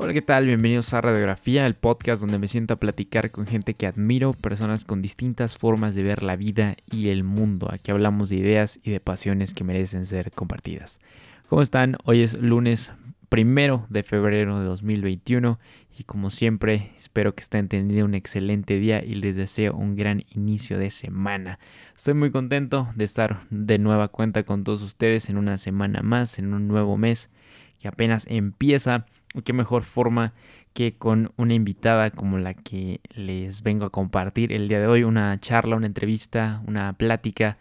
Hola, ¿qué tal? Bienvenidos a Radiografía, el podcast donde me siento a platicar con gente que admiro, personas con distintas formas de ver la vida y el mundo. Aquí hablamos de ideas y de pasiones que merecen ser compartidas. ¿Cómo están? Hoy es lunes primero de febrero de 2021 y como siempre espero que estén teniendo un excelente día y les deseo un gran inicio de semana. Estoy muy contento de estar de nueva cuenta con todos ustedes en una semana más, en un nuevo mes que apenas empieza. Qué mejor forma que con una invitada como la que les vengo a compartir el día de hoy, una charla, una entrevista, una plática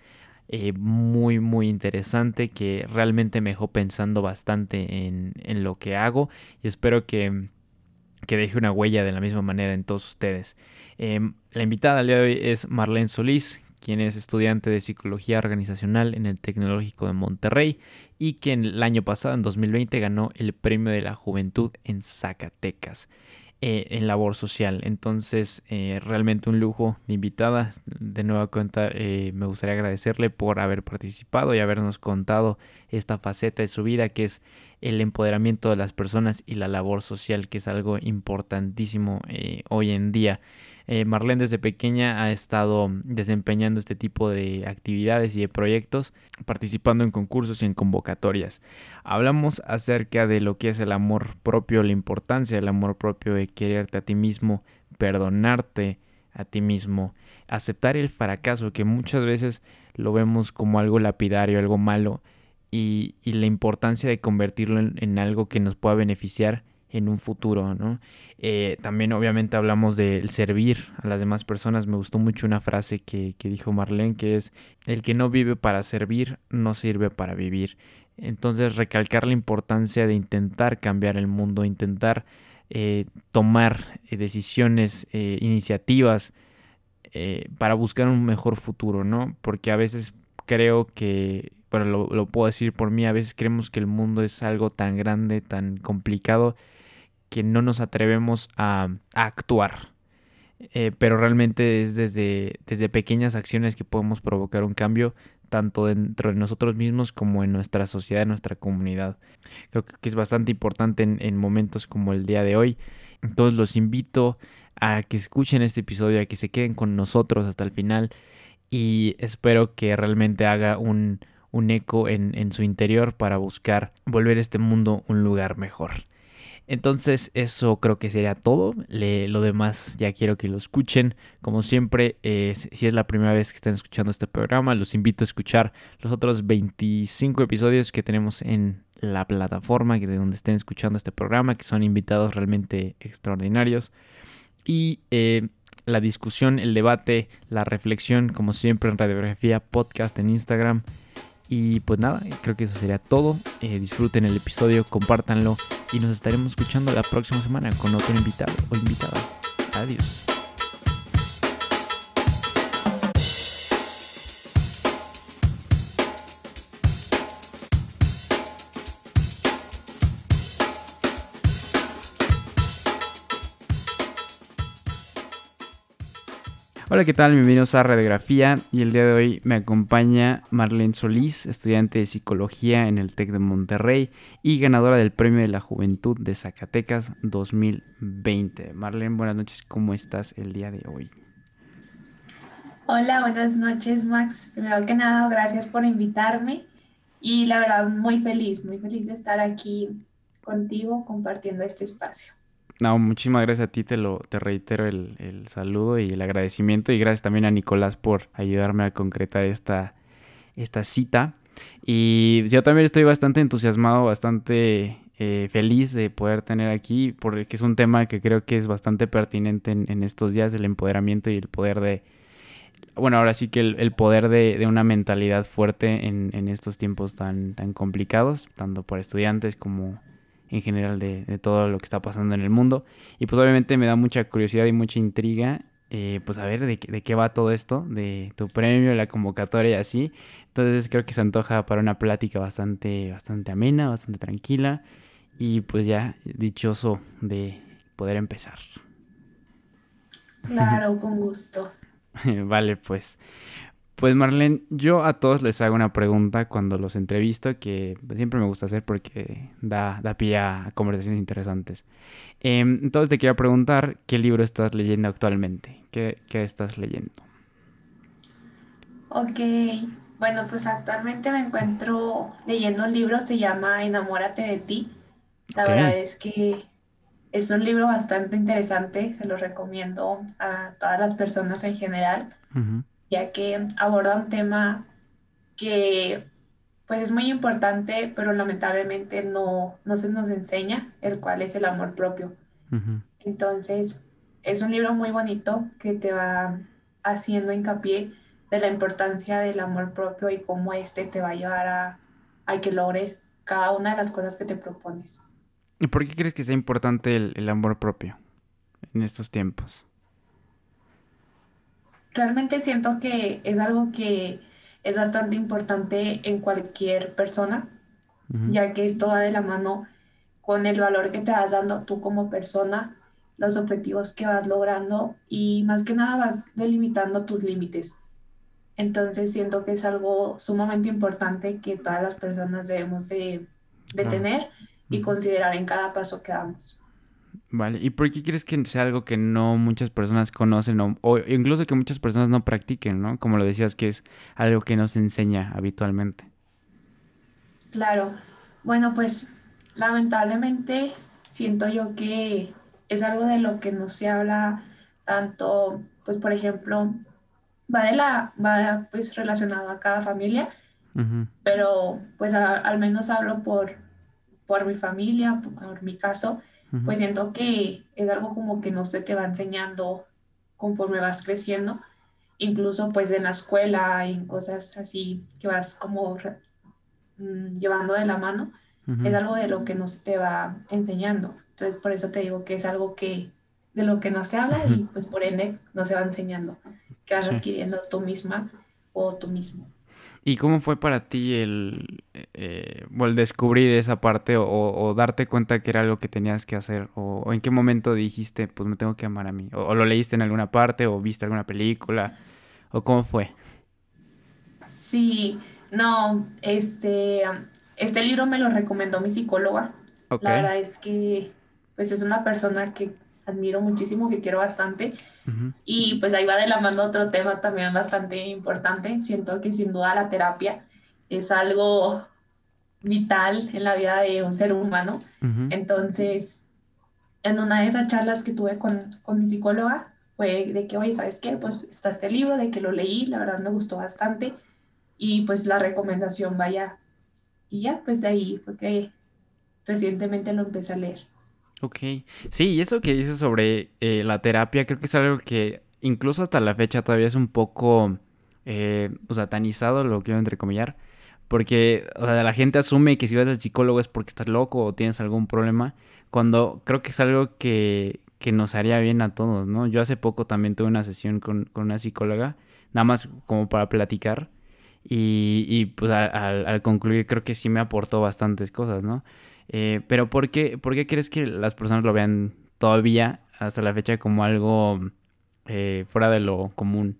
eh, muy muy interesante que realmente me dejó pensando bastante en, en lo que hago y espero que, que, deje una huella de la misma manera en todos ustedes. Em, la invitada del día de hoy es Marlene Solís, quien es estudiante de psicología organizacional en el Tecnológico de Monterrey y que el año pasado, en 2020, ganó el Premio de la Juventud en Zacatecas. Eh, en labor social. Entonces, eh, realmente un lujo de invitada. De nueva cuenta, eh, me gustaría agradecerle por haber participado y habernos contado esta faceta de su vida, que es el empoderamiento de las personas y la labor social, que es algo importantísimo hoy en día. Eh, Marlene desde pequeña ha estado desempeñando este tipo de actividades y de proyectos, participando en concursos y en convocatorias. Hablamos acerca de lo que es el amor propio, la importancia del amor propio, de quererte a ti mismo, perdonarte a ti mismo, aceptar el fracaso, que muchas veces lo vemos como algo lapidario, algo malo, y, la importancia de convertirlo en algo que nos pueda beneficiar en un futuro, ¿no? Eh, también obviamente hablamos del servir a las demás personas. Me gustó mucho una frase que, dijo Marlene, que es, el que no vive para servir, no sirve para vivir. Entonces recalcar la importancia de intentar cambiar el mundo, intentar eh, tomar eh, decisiones, iniciativas para buscar un mejor futuro, ¿no? Porque a veces creo que, bueno, lo, lo puedo decir por mí, a veces creemos que el mundo es algo tan grande, tan complicado, que no nos atrevemos a, actuar. Eh, pero realmente es desde, desde pequeñas acciones que podemos provocar un cambio tanto dentro de nosotros mismos como en nuestra sociedad, en nuestra comunidad. Creo que es bastante importante en, en, momentos como el día de hoy. Entonces los invito a que escuchen este episodio, a que se queden con nosotros hasta el final y espero que realmente haga un, un eco en, en su interior para buscar volver este mundo un lugar mejor. Entonces eso creo que sería todo. lo demás ya quiero que lo escuchen. Como siempre, si es la primera vez que están escuchando este programa, los invito a escuchar los otros 25 episodios que tenemos en la plataforma de donde estén escuchando este programa, que son invitados realmente extraordinarios. Y eh, la discusión, el debate, la reflexión, como siempre en Radiografía Podcast en Instagram. Y pues nada, creo que eso sería todo. Eh, disfruten el episodio, compártanlo y nos estaremos escuchando la próxima semana con otro invitado o invitada. Adiós. Hola, ¿qué tal? Bienvenidos a Radiografía y el día de hoy me acompaña Marlene Solís, estudiante de psicología en el TEC de Monterrey y ganadora del Premio de la Juventud de Zacatecas 2020. Marlene, buenas noches, ¿cómo estás el día de hoy? Hola, buenas noches Max. Primero que nada, gracias por invitarme y la verdad muy feliz, muy feliz de estar aquí contigo compartiendo este espacio. No, muchísimas gracias a ti, te lo te reitero el, saludo y el agradecimiento y gracias también a Nicolás por ayudarme a concretar esta, esta cita. Y yo también estoy bastante entusiasmado, bastante eh, feliz de poder tener aquí, porque es un tema que creo que es bastante pertinente en, estos días, el empoderamiento y el poder de, bueno, ahora sí que el, poder de, de, una mentalidad fuerte en, en, estos tiempos tan, tan complicados, tanto para estudiantes como en general de, todo lo que está pasando en el mundo. Y pues obviamente me da mucha curiosidad y mucha intriga, eh, pues a ver de, de, qué va todo esto, de tu premio, la convocatoria y así. Entonces creo que se antoja para una plática bastante, bastante amena, bastante tranquila. Y pues ya dichoso de poder empezar. Claro, con gusto. vale, pues. Pues Marlene, yo a todos les hago una pregunta cuando los entrevisto que siempre me gusta hacer porque da, da pie a conversaciones interesantes. Em, entonces te quiero preguntar qué libro estás leyendo actualmente, qué, qué estás leyendo. Ok, bueno, pues actualmente me encuentro leyendo un libro, se llama Enamórate de ti. La verdad es que es un libro bastante interesante, se lo recomiendo a todas las personas en general, ya que aborda un tema que pues es muy importante, pero lamentablemente no, no se nos enseña, el cual es el amor propio. Entonces, es un libro muy bonito que te va haciendo hincapié de la importancia del amor propio y cómo este te va a llevar a, a que logres cada una de las cosas que te propones. ¿Y por qué crees que sea importante el, el amor propio en estos tiempos? Realmente siento que es algo que es bastante importante en cualquier persona, ya que esto va de la mano con el valor que te vas dando tú como persona, los objetivos que vas logrando y más que nada vas delimitando tus límites. Entonces siento que es algo sumamente importante que todas las personas debemos de, de Claro. tener y considerar en cada paso que damos. Vale, ¿y por qué crees que sea algo que no muchas personas conocen o, o incluso que muchas personas no practiquen, ¿no? Como lo decías, que es algo que no se enseña habitualmente. Claro, bueno, pues lamentablemente siento yo que es algo de lo que no se habla tanto, pues por ejemplo, va de la, va pues relacionado a cada familia, pero pues a- al menos hablo por, por mi familia, por mi caso, pues siento que es algo como que no se te va enseñando conforme vas creciendo, incluso pues en la escuela y en cosas así que vas como mm, llevando de la mano es algo de lo que no se te va enseñando. Entonces, por eso te digo que es algo que de lo que no se habla y pues por ende no se va enseñando, que vas Sí. adquiriendo tú misma o tú mismo. ¿Y cómo fue para ti el, eh, el descubrir esa parte o, o darte cuenta que era algo que tenías que hacer? O, o en qué momento dijiste, pues me tengo que amar a mí? ¿O, o lo leíste en alguna parte o viste alguna película? ¿O cómo fue? Sí, no, este, este libro me lo recomendó mi psicóloga. Ok. La verdad es que pues es una persona que admiro muchísimo, que quiero bastante. ujú, Y pues ahí va de la mano otro tema también bastante importante. Siento que sin duda la terapia es algo vital en la vida de un ser humano. Entonces, en una de esas charlas que tuve con, con mi psicóloga, fue de que, oye, ¿sabes qué? Pues está este libro, de que lo leí, la verdad me gustó bastante. Y pues la recomendación vaya. Y ya, pues de ahí fue que recientemente lo empecé a leer. Ok. Sí, y eso que dices sobre eh, la terapia, creo que es algo que incluso hasta la fecha todavía es un poco eh, pues, satanizado, lo quiero entrecomillar, porque o sea, la gente asume que si vas al psicólogo es porque estás loco o tienes algún problema, cuando creo que es algo que, que nos haría bien a todos, ¿no? Yo hace poco también tuve una sesión con, con una psicóloga, nada más como para platicar, y, y, pues a- al, al concluir creo que sí me aportó bastantes cosas, ¿no? Eh, pero ¿por qué, por qué crees que las personas lo vean todavía hasta la fecha como algo eh, fuera de lo común?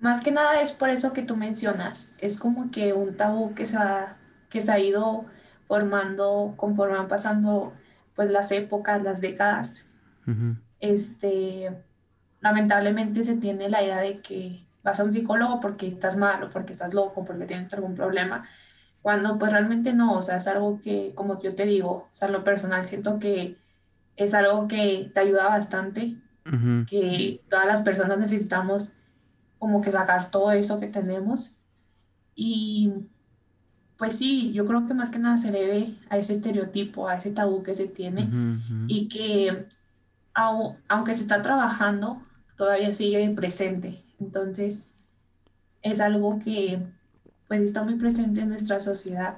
Más que nada es por eso que tú mencionas. Es como que un tabú que se ha, que se ha ido formando conforme van pasando pues las épocas, las décadas. Este, lamentablemente se tiene la idea de que vas a un psicólogo porque estás mal o porque estás loco, porque tienes algún problema, cuando pues realmente no, o sea, es algo que, como yo te digo, o sea, lo personal siento que es algo que te ayuda bastante, ujú, que todas las personas necesitamos como que sacar todo eso que tenemos y pues sí, yo creo que más que nada se debe a ese estereotipo, a ese tabú que se tiene ujú, ujú. y que au- aunque se está trabajando, todavía sigue presente. Entonces, es algo que pues está muy presente en nuestra sociedad.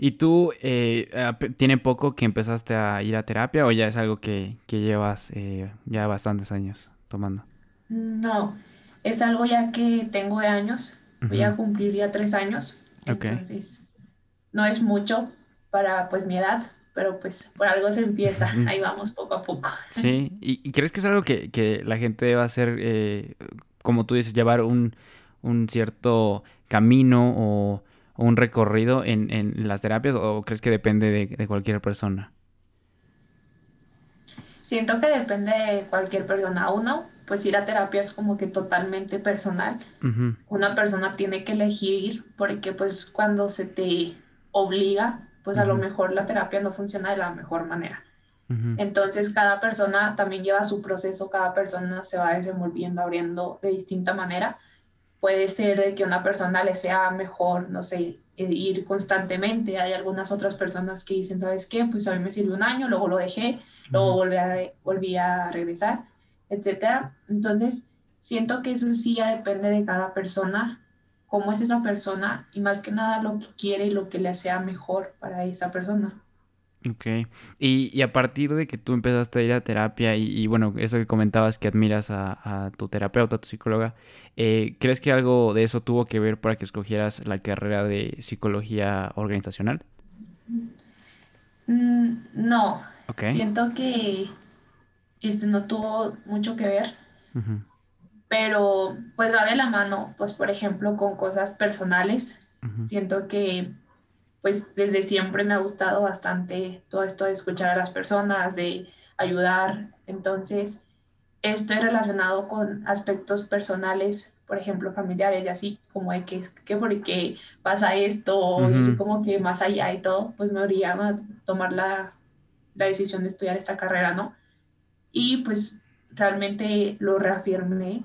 ¿Y tú, eh, tiene poco que empezaste a ir a terapia o ya es algo que, que llevas eh, ya bastantes años tomando? No, es algo ya que tengo de años, voy a cumplir ya tres años, Ok. entonces no es mucho para pues mi edad, pero pues por algo se empieza, ahí vamos poco a poco. Sí, ¿y, y crees que es algo que, que la gente deba hacer, eh, como tú dices, llevar un, un cierto camino o, un recorrido en, en, las terapias o crees que depende de, cualquier persona? Siento que depende de cualquier persona. Uno, pues ir a terapia es como que totalmente personal. Una persona tiene que elegir porque pues cuando se te obliga, pues a lo mejor la terapia no funciona de la mejor manera. Entonces cada persona también lleva su proceso, cada persona se va desenvolviendo, abriendo de distinta manera. Puede ser que una persona le sea mejor, no sé, ir constantemente. Hay algunas otras personas que dicen, ¿sabes qué? Pues a mí me sirvió un año, luego lo dejé, luego volví a, volví a regresar, etcétera. Entonces, siento que eso sí ya depende de cada persona cómo es esa persona y más que nada lo que quiere y lo que le sea mejor para esa persona. Ok. Y, a partir de que tú empezaste a ir a terapia y, bueno, eso que comentabas que admiras a, tu terapeuta, a tu psicóloga, eh, ¿crees que algo de eso tuvo que ver para que escogieras la carrera de psicología organizacional? Mm, no. Okay. Siento que este no tuvo mucho que ver pero pues va de la mano, pues por ejemplo, con cosas personales. Siento que pues desde siempre me ha gustado bastante todo esto de escuchar a las personas, de ayudar. Entonces, estoy relacionado con aspectos personales, por ejemplo, familiares y así, como de que, que por qué pasa esto, y como que más allá y todo, pues me obligan a tomar la, la decisión de estudiar esta carrera, ¿no? Y pues realmente lo reafirmé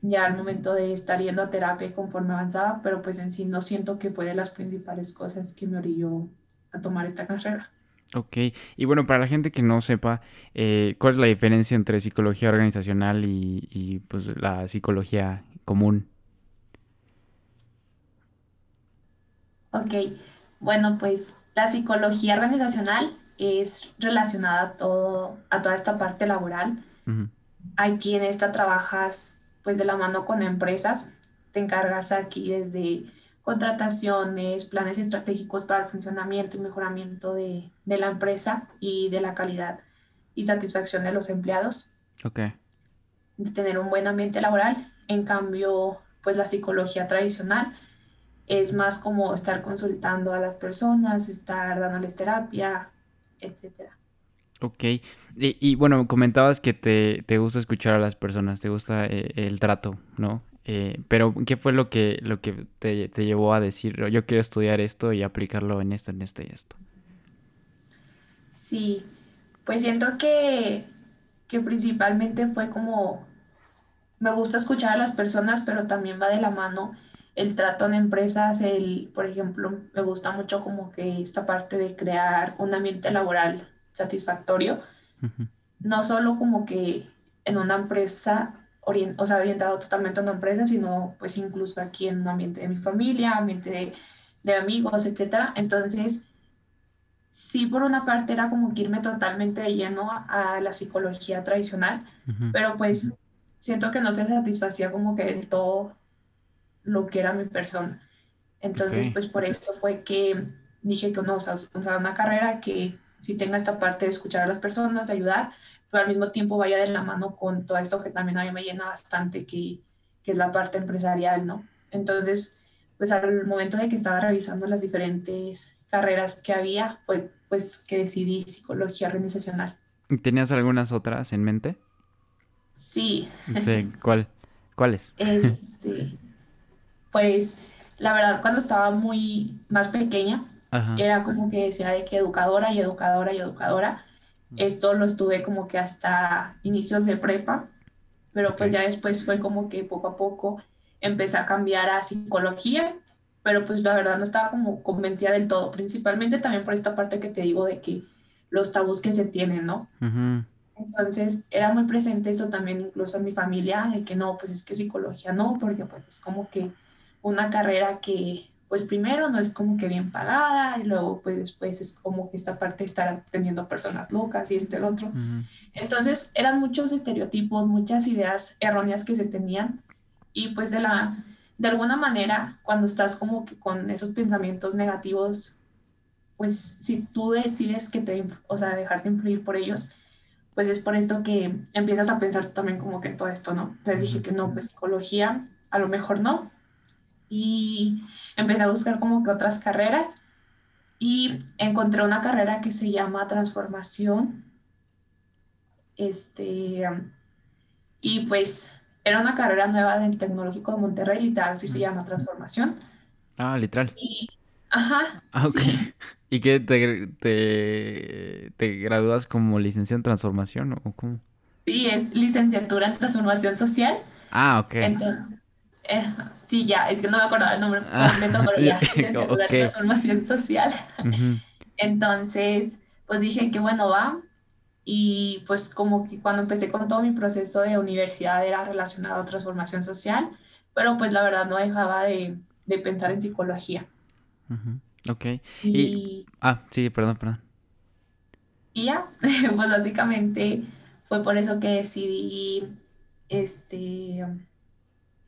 ya al momento de estar yendo a terapia conforme avanzaba, pero pues en sí no siento que fue de las principales cosas que me orilló a tomar esta carrera. Ok, y bueno, para la gente que no sepa, eh, ¿cuál es la diferencia entre psicología organizacional y, pues la psicología común? Ok, bueno, pues la psicología organizacional es relacionada a, todo, a toda esta parte laboral. Aquí en esta trabajas pues de la mano con empresas. Te encargas aquí desde contrataciones, planes estratégicos para el funcionamiento y mejoramiento de, la empresa y de la calidad y satisfacción de los empleados. Ok. De tener un buen ambiente laboral. En cambio, pues la psicología tradicional es más como estar consultando a las personas, estar dándoles terapia, etcétera. Ok, y, bueno, comentabas que te, te, gusta escuchar a las personas, te gusta eh, el trato, ¿no? Eh, pero ¿qué fue lo que, lo que te, te, llevó a decir, yo quiero estudiar esto y aplicarlo en esto, en esto y esto? Sí, pues siento que, que principalmente fue como, me gusta escuchar a las personas, pero también va de la mano el trato en empresas, el, por ejemplo, me gusta mucho como que esta parte de crear un ambiente laboral satisfactorio, no solo como que en una empresa, o sea, orientado totalmente a una empresa, sino pues incluso aquí en un ambiente de mi familia, ambiente de, amigos, etcétera. Entonces, sí, por una parte era como que irme totalmente de lleno a, la psicología tradicional, pero pues siento que no se satisfacía como que del todo lo que era mi persona. Entonces, pues por eso fue que dije que no, o sea, una carrera que si tenga esta parte de escuchar a las personas, de ayudar, pero al mismo tiempo vaya de la mano con todo esto que también a mí me llena bastante, que, que es la parte empresarial, ¿no? Entonces, pues al momento de que estaba revisando las diferentes carreras que había, fue pues que decidí psicología organizacional. ¿Tenías algunas otras en mente? Sí. Sí, ¿cuál? ¿Cuáles? Este, pues la verdad, cuando estaba muy más pequeña, era como que decía de que educadora y educadora y educadora. Esto lo estuve como que hasta inicios de prepa, pero pues ya después fue como que poco a poco empecé a cambiar a psicología, pero pues la verdad no estaba como convencida del todo, principalmente también por esta parte que te digo de que los tabús que se tienen, ¿no? Entonces era muy presente eso también incluso en mi familia, de que no, pues es que psicología no, porque pues es como que una carrera que pues primero no es como que bien pagada y luego pues después es como que esta parte de estar atendiendo personas locas y este el otro. Entonces eran muchos estereotipos, muchas ideas erróneas que se tenían y pues de la de alguna manera cuando estás como que con esos pensamientos negativos pues si tú decides que te o sea dejarte influir por ellos pues es por esto que empiezas a pensar también como que en todo esto, ¿no? Entonces dije que no, pues psicología, a lo mejor no. Y empecé a buscar como que otras carreras y encontré una carrera que se llama transformación. Este, y pues era una carrera nueva del Tecnológico de Monterrey, literal, así se llama transformación. Ah, literal. ajá. Ah, ok. ¿Y qué te, te, gradúas como licenciado en transformación o cómo? Sí, es licenciatura en transformación social. Ah, ok. Entonces, eh, sí, ya, es que no me acordaba el nombre ah, completo, pero ya, licenciatura en transformación social. Entonces, pues dije que bueno, va. Y pues como que cuando empecé con todo mi proceso de universidad era relacionado a transformación social, pero pues la verdad no dejaba de, de pensar en psicología. Ok. Y... Ah, sí, perdón, perdón. Y ya, pues básicamente fue por eso que decidí este,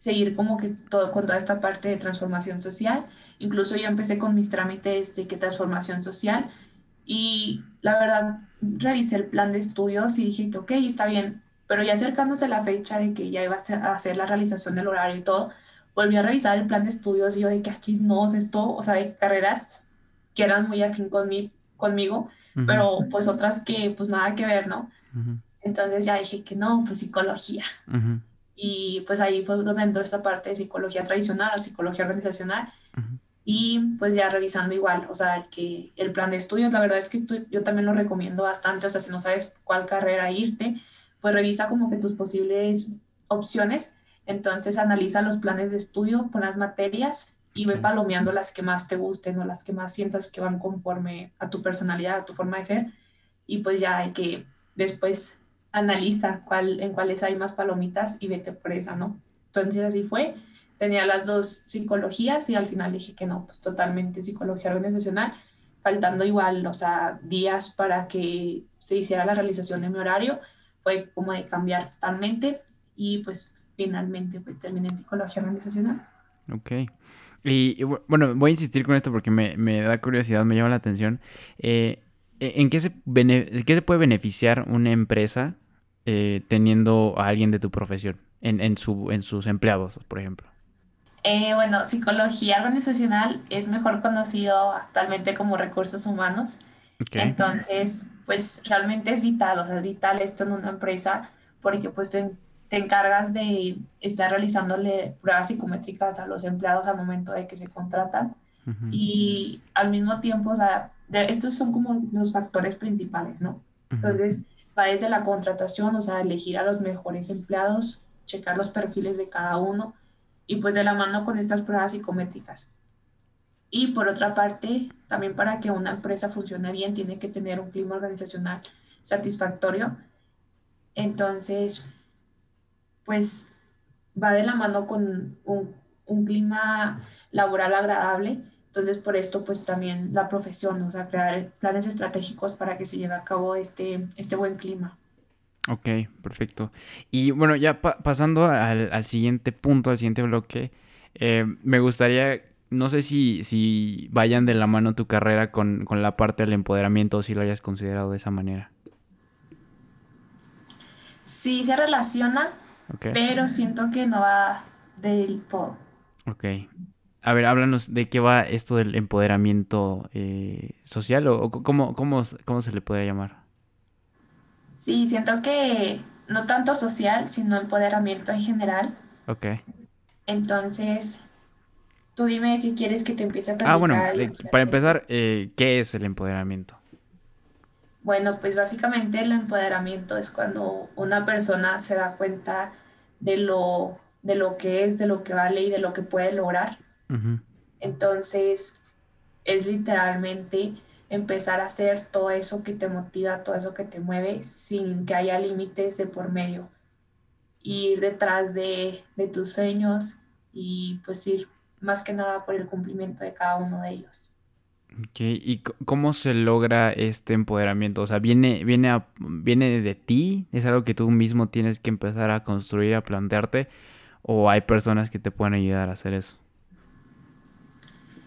seguir como que todo, con toda esta parte de transformación social. Incluso yo empecé con mis trámites de que transformación social y la verdad revisé el plan de estudios y dije que ok, está bien, pero ya acercándose la fecha de que ya iba a hacer la realización del horario y todo, volví a revisar el plan de estudios y yo de que aquí no, esto, o sea, hay carreras que eran muy afín conmigo, pero pues otras que pues nada que ver, ¿no? Entonces ya dije que no, pues psicología. Y pues ahí fue donde entró esta parte de psicología tradicional o psicología organizacional. Y pues ya revisando igual, o sea, que el plan de estudios, la verdad es que yo también lo recomiendo bastante, o sea, si no sabes cuál carrera irte, pues revisa como que tus posibles opciones entonces analiza los planes de estudio con las materias y ve palomeando las que más te gusten o las que más sientas que van conforme a tu personalidad, a tu forma de ser. Y pues ya hay que después analiza cuál, en cuáles hay más palomitas y vete por esa, ¿no? Entonces así fue. Tenía las dos psicologías y al final dije que no, pues totalmente psicología organizacional, faltando igual, o sea, días para que se hiciera la realización de mi horario. Fue como de cambiar totalmente y pues finalmente pues terminé en psicología organizacional. Ok. Y, bueno, voy a insistir con esto porque me, me da curiosidad, me llama la atención. Eh, ¿en, qué se qué se puede beneficiar una empresa eh, teniendo a alguien de tu profesión en, en, su, en sus empleados, por ejemplo? Eh, bueno, psicología organizacional es mejor conocido actualmente como recursos humanos. Entonces, pues realmente es vital, o sea, es vital esto en una empresa porque pues te, te encargas de estar realizándole pruebas psicométricas a los empleados al momento de que se contratan y al mismo tiempo, o sea, estos son como los factores principales, ¿no? Entonces, va desde la contratación, o sea, elegir a los mejores empleados, checar los perfiles de cada uno y pues de la mano con estas pruebas psicométricas. Y por otra parte, también para que una empresa funcione bien, tiene que tener un clima organizacional satisfactorio. Entonces, pues va de la mano con un, clima laboral agradable. Entonces, por esto, pues también la profesión, o sea, crear planes estratégicos para que se lleve a cabo este, este buen clima. Ok, perfecto. Y bueno, ya pasando al, siguiente punto, al siguiente bloque, eh, me gustaría, no sé si, si vayan de la mano tu carrera con, con la parte del empoderamiento o si lo hayas considerado de esa manera. Sí, se relaciona, pero siento que no va del todo. Ok. A ver, háblanos de qué va esto del empoderamiento eh, social o, cómo, cómo, cómo se le podría llamar. Sí, siento que no tanto social, sino empoderamiento en general. Ok. Entonces, tú dime qué quieres que te empiece a platicar. Ah, bueno, para empezar, eh, ¿qué es el empoderamiento? Bueno, pues básicamente el empoderamiento es cuando una persona se da cuenta de lo, de lo que es, de lo que vale y de lo que puede lograr. Entonces, es literalmente empezar a hacer todo eso que te motiva, todo eso que te mueve, sin que haya límites de por medio. Ir detrás de, de tus sueños y pues ir más que nada por el cumplimiento de cada uno de ellos. ¿y cómo se logra este empoderamiento? O sea, ¿viene, viene, ¿viene de ti? ¿Es algo que tú mismo tienes que empezar a construir, a plantearte? ¿O hay personas que te pueden ayudar a hacer eso?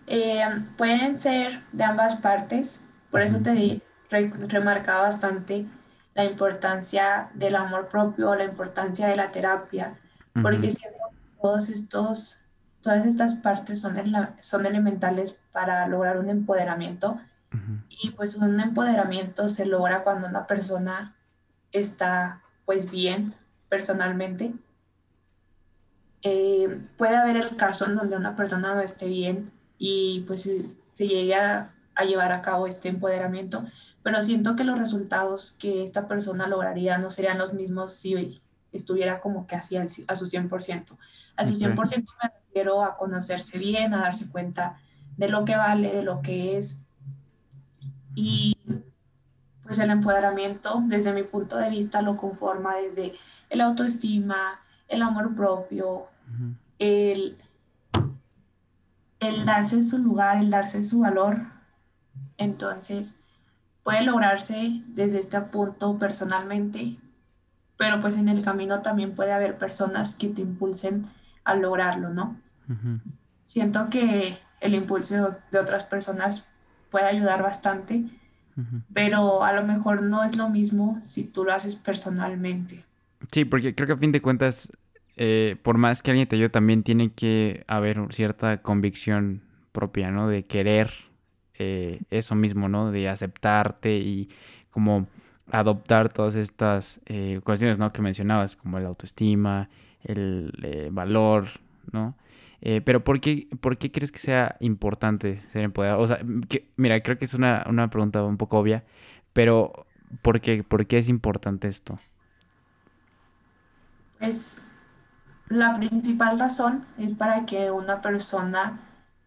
Eh, pueden ser de ambas partes, por eso te remarcaba bastante la importancia del amor propio, la importancia de la terapia, porque siento que todos estos, todas estas partes son, son elementales para lograr un empoderamiento. Y pues un empoderamiento se logra cuando una persona está pues bien personalmente. Eh, puede haber el caso en donde una persona no esté bien y pues se, llegue a, llevar a cabo este empoderamiento, pero siento que los resultados que esta persona lograría no serían los mismos si estuviera como que así a su 100%. A su 100% me refiero a conocerse bien, a darse cuenta de lo que vale, de lo que es. Y pues el empoderamiento, desde mi punto de vista, lo conforma desde el autoestima, el amor propio, el, el darse su lugar, el darse su valor. Entonces, puede lograrse desde este punto personalmente, pero pues en el camino también puede haber personas que te impulsen a lograrlo, ¿no? Siento que el impulso de otras personas puede ayudar bastante, pero a lo mejor no es lo mismo si tú lo haces personalmente. Sí, porque creo que a fin de cuentas, eh, por más que alguien te ayude, también tiene que haber cierta convicción propia, ¿no? De querer eh, eso mismo, ¿no? De aceptarte y como adoptar todas estas eh, cuestiones, ¿no? Que mencionabas, como el autoestima, el valor, ¿no? pero ¿por qué, ¿por qué crees que sea importante ser empoderado? O sea, mira, creo que es una, una pregunta un poco obvia, pero ¿por qué, ¿por qué es importante esto? Es la principal razón es para que una persona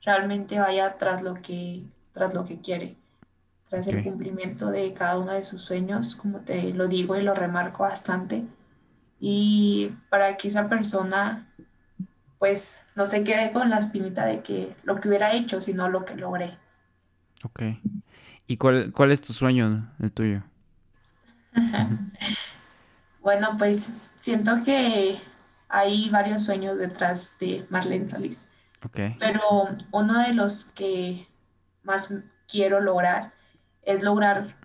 realmente vaya tras lo que, tras lo que quiere, tras el cumplimiento de cada uno de sus sueños, como te lo digo y lo remarco bastante, y para que esa persona pues no se quede con la espinita de que lo que hubiera hecho, sino lo que logré. Ok. ¿Y cuál, cuál es tu sueño, el tuyo? bueno, pues siento que hay varios sueños detrás de Marlene Solís. Pero uno de los que más quiero lograr es lograr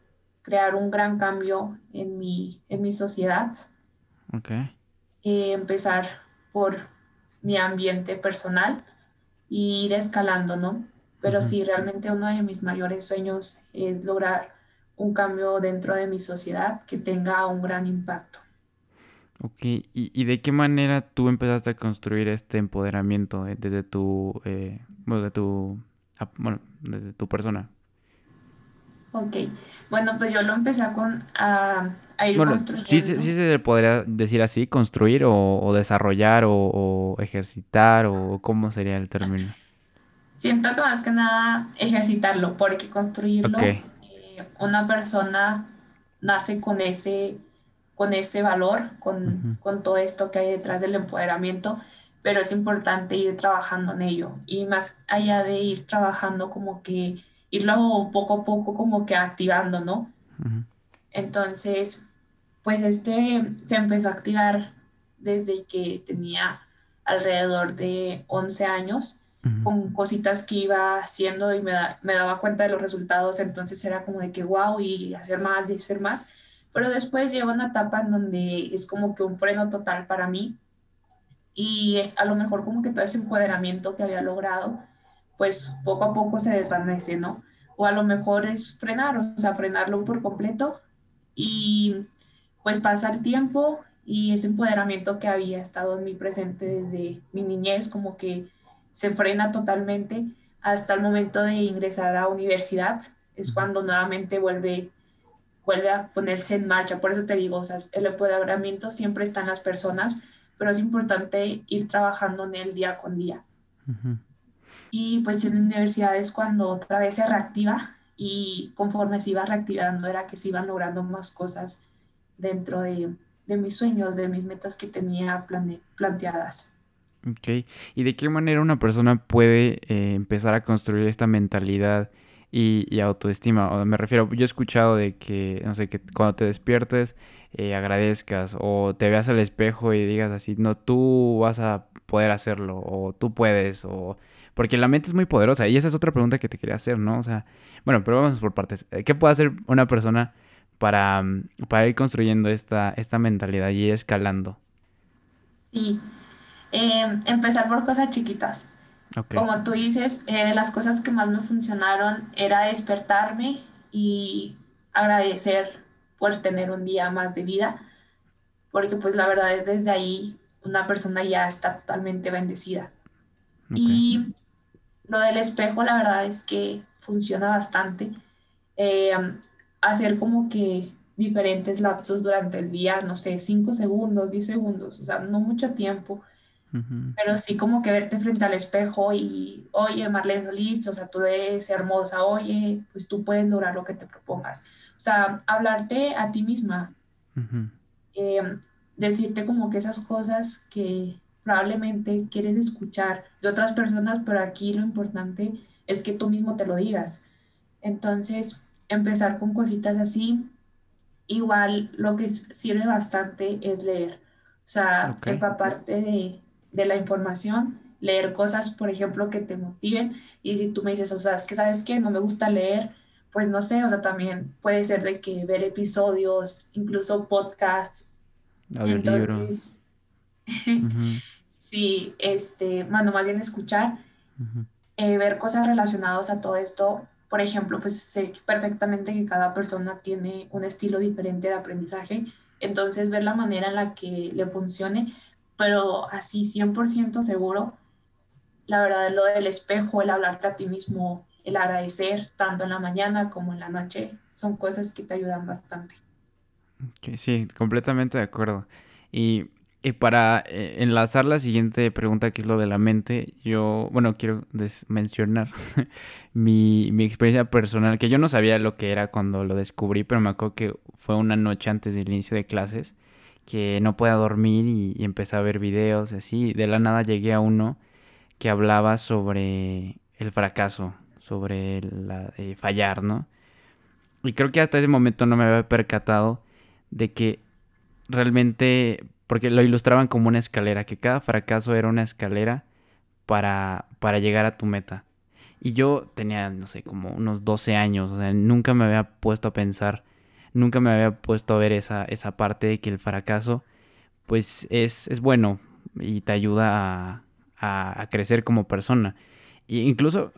crear un gran cambio en mi, en mi sociedad. Okay. Eh, empezar por mi ambiente personal y ir escalando, ¿no? Pero sí, realmente uno de mis mayores sueños es lograr un cambio dentro de mi sociedad que tenga un gran impacto. Ok, ¿Y, de qué manera tú empezaste a construir este empoderamiento eh, desde tu, eh, bueno, de tu, bueno, desde tu persona? Ok, bueno, pues yo lo empecé a, con, a, ir construyendo. Sí, sí, se podría decir así, construir o, desarrollar o, ejercitar o cómo sería el término. Siento que más que nada ejercitarlo, porque construirlo, eh, una persona nace con ese con ese valor, con, todo esto que hay detrás del empoderamiento, pero es importante ir trabajando en ello. Y más allá de ir trabajando como que irlo poco a poco como que activando, ¿no? Entonces, pues este se empezó a activar desde que tenía alrededor de 11 años, con cositas que iba haciendo y me, me daba cuenta de los resultados, entonces era como de que wow y hacer más y hacer más pero después llega una etapa en donde es como que un freno total para mí y es a lo mejor como que todo ese empoderamiento que había logrado, pues poco a poco se desvanece, ¿no? O a lo mejor es frenar, o sea, frenarlo por completo y pues pasa el tiempo y ese empoderamiento que había estado en mi presente desde mi niñez como que se frena totalmente hasta el momento de ingresar a universidad, es cuando nuevamente vuelve vuelve a ponerse en marcha. Por eso te digo, o sea, el empoderamiento siempre está en las personas, pero es importante ir trabajando en él día con día. Y pues en la universidad es cuando otra vez se reactiva y conforme se iba reactivando era que se iban logrando más cosas dentro de, de mis sueños, de mis metas que tenía planteadas. Ok, ¿y de qué manera una persona puede eh, empezar a construir esta mentalidad? Y, autoestima. O me refiero, yo he escuchado de que, no sé, que cuando te despiertes eh, agradezcas o te veas al espejo y digas así, no, tú vas a poder hacerlo o tú puedes o... Porque la mente es muy poderosa y esa es otra pregunta que te quería hacer, ¿no? O sea, bueno, pero vamos por partes. Eh, ¿Qué puede hacer una persona para, para ir construyendo esta, esta mentalidad y ir escalando? Sí, em, empezar por cosas chiquitas. Como tú dices, eh, de las cosas que más me funcionaron era despertarme y agradecer por tener un día más de vida, porque pues la verdad es desde ahí una persona ya está totalmente bendecida. Y lo del espejo, la verdad es que funciona bastante. Eh, hacer como que diferentes lapsos durante el día, no sé, 5 segundos, 10 segundos, o sea, no mucho tiempo, pero sí como que verte frente al espejo y, oye, Marlene Solís, o sea, tú eres hermosa, oye, pues tú puedes lograr lo que te propongas. O sea, hablarte a ti misma, eh, decirte como que esas cosas que probablemente quieres escuchar de otras personas, pero aquí lo importante es que tú mismo te lo digas. Entonces, empezar con cositas así. Igual lo que sirve bastante es leer. O sea, empaparte de, de la información, leer cosas, por ejemplo, que te motiven. Y si tú me dices, o sea, es que sabes que no me gusta leer, pues no sé, o sea, también puede ser de que ver episodios, incluso podcasts. Entonces, sí, este, bueno, más bien escuchar, eh, ver cosas relacionadas a todo esto. Por ejemplo, pues sé perfectamente que cada persona tiene un estilo diferente de aprendizaje, entonces ver la manera en la que le funcione, pero así 100% seguro, la verdad, lo del espejo, el hablarte a ti mismo, el agradecer, tanto en la mañana como en la noche, son cosas que te ayudan bastante. sí, completamente de acuerdo. Y y para eh, enlazar la siguiente pregunta, que es lo de la mente, yo, bueno, quiero mencionar mi, mi, experiencia personal, que yo no sabía lo que era cuando lo descubrí, pero me acuerdo que fue una noche antes del inicio de clases, que no podía dormir y, empecé a ver videos así. De la nada llegué a uno que hablaba sobre el fracaso, sobre la, fallar, ¿no? Y creo que hasta ese momento no me había percatado de que realmente porque lo ilustraban como una escalera, que cada fracaso era una escalera para, para llegar a tu meta. Y yo tenía, no sé, como unos 12 años, o sea, nunca me había puesto a pensar, nunca me había puesto a ver esa, esa parte de que el fracaso, pues es, es bueno y te ayuda a, a, crecer como persona. E incluso,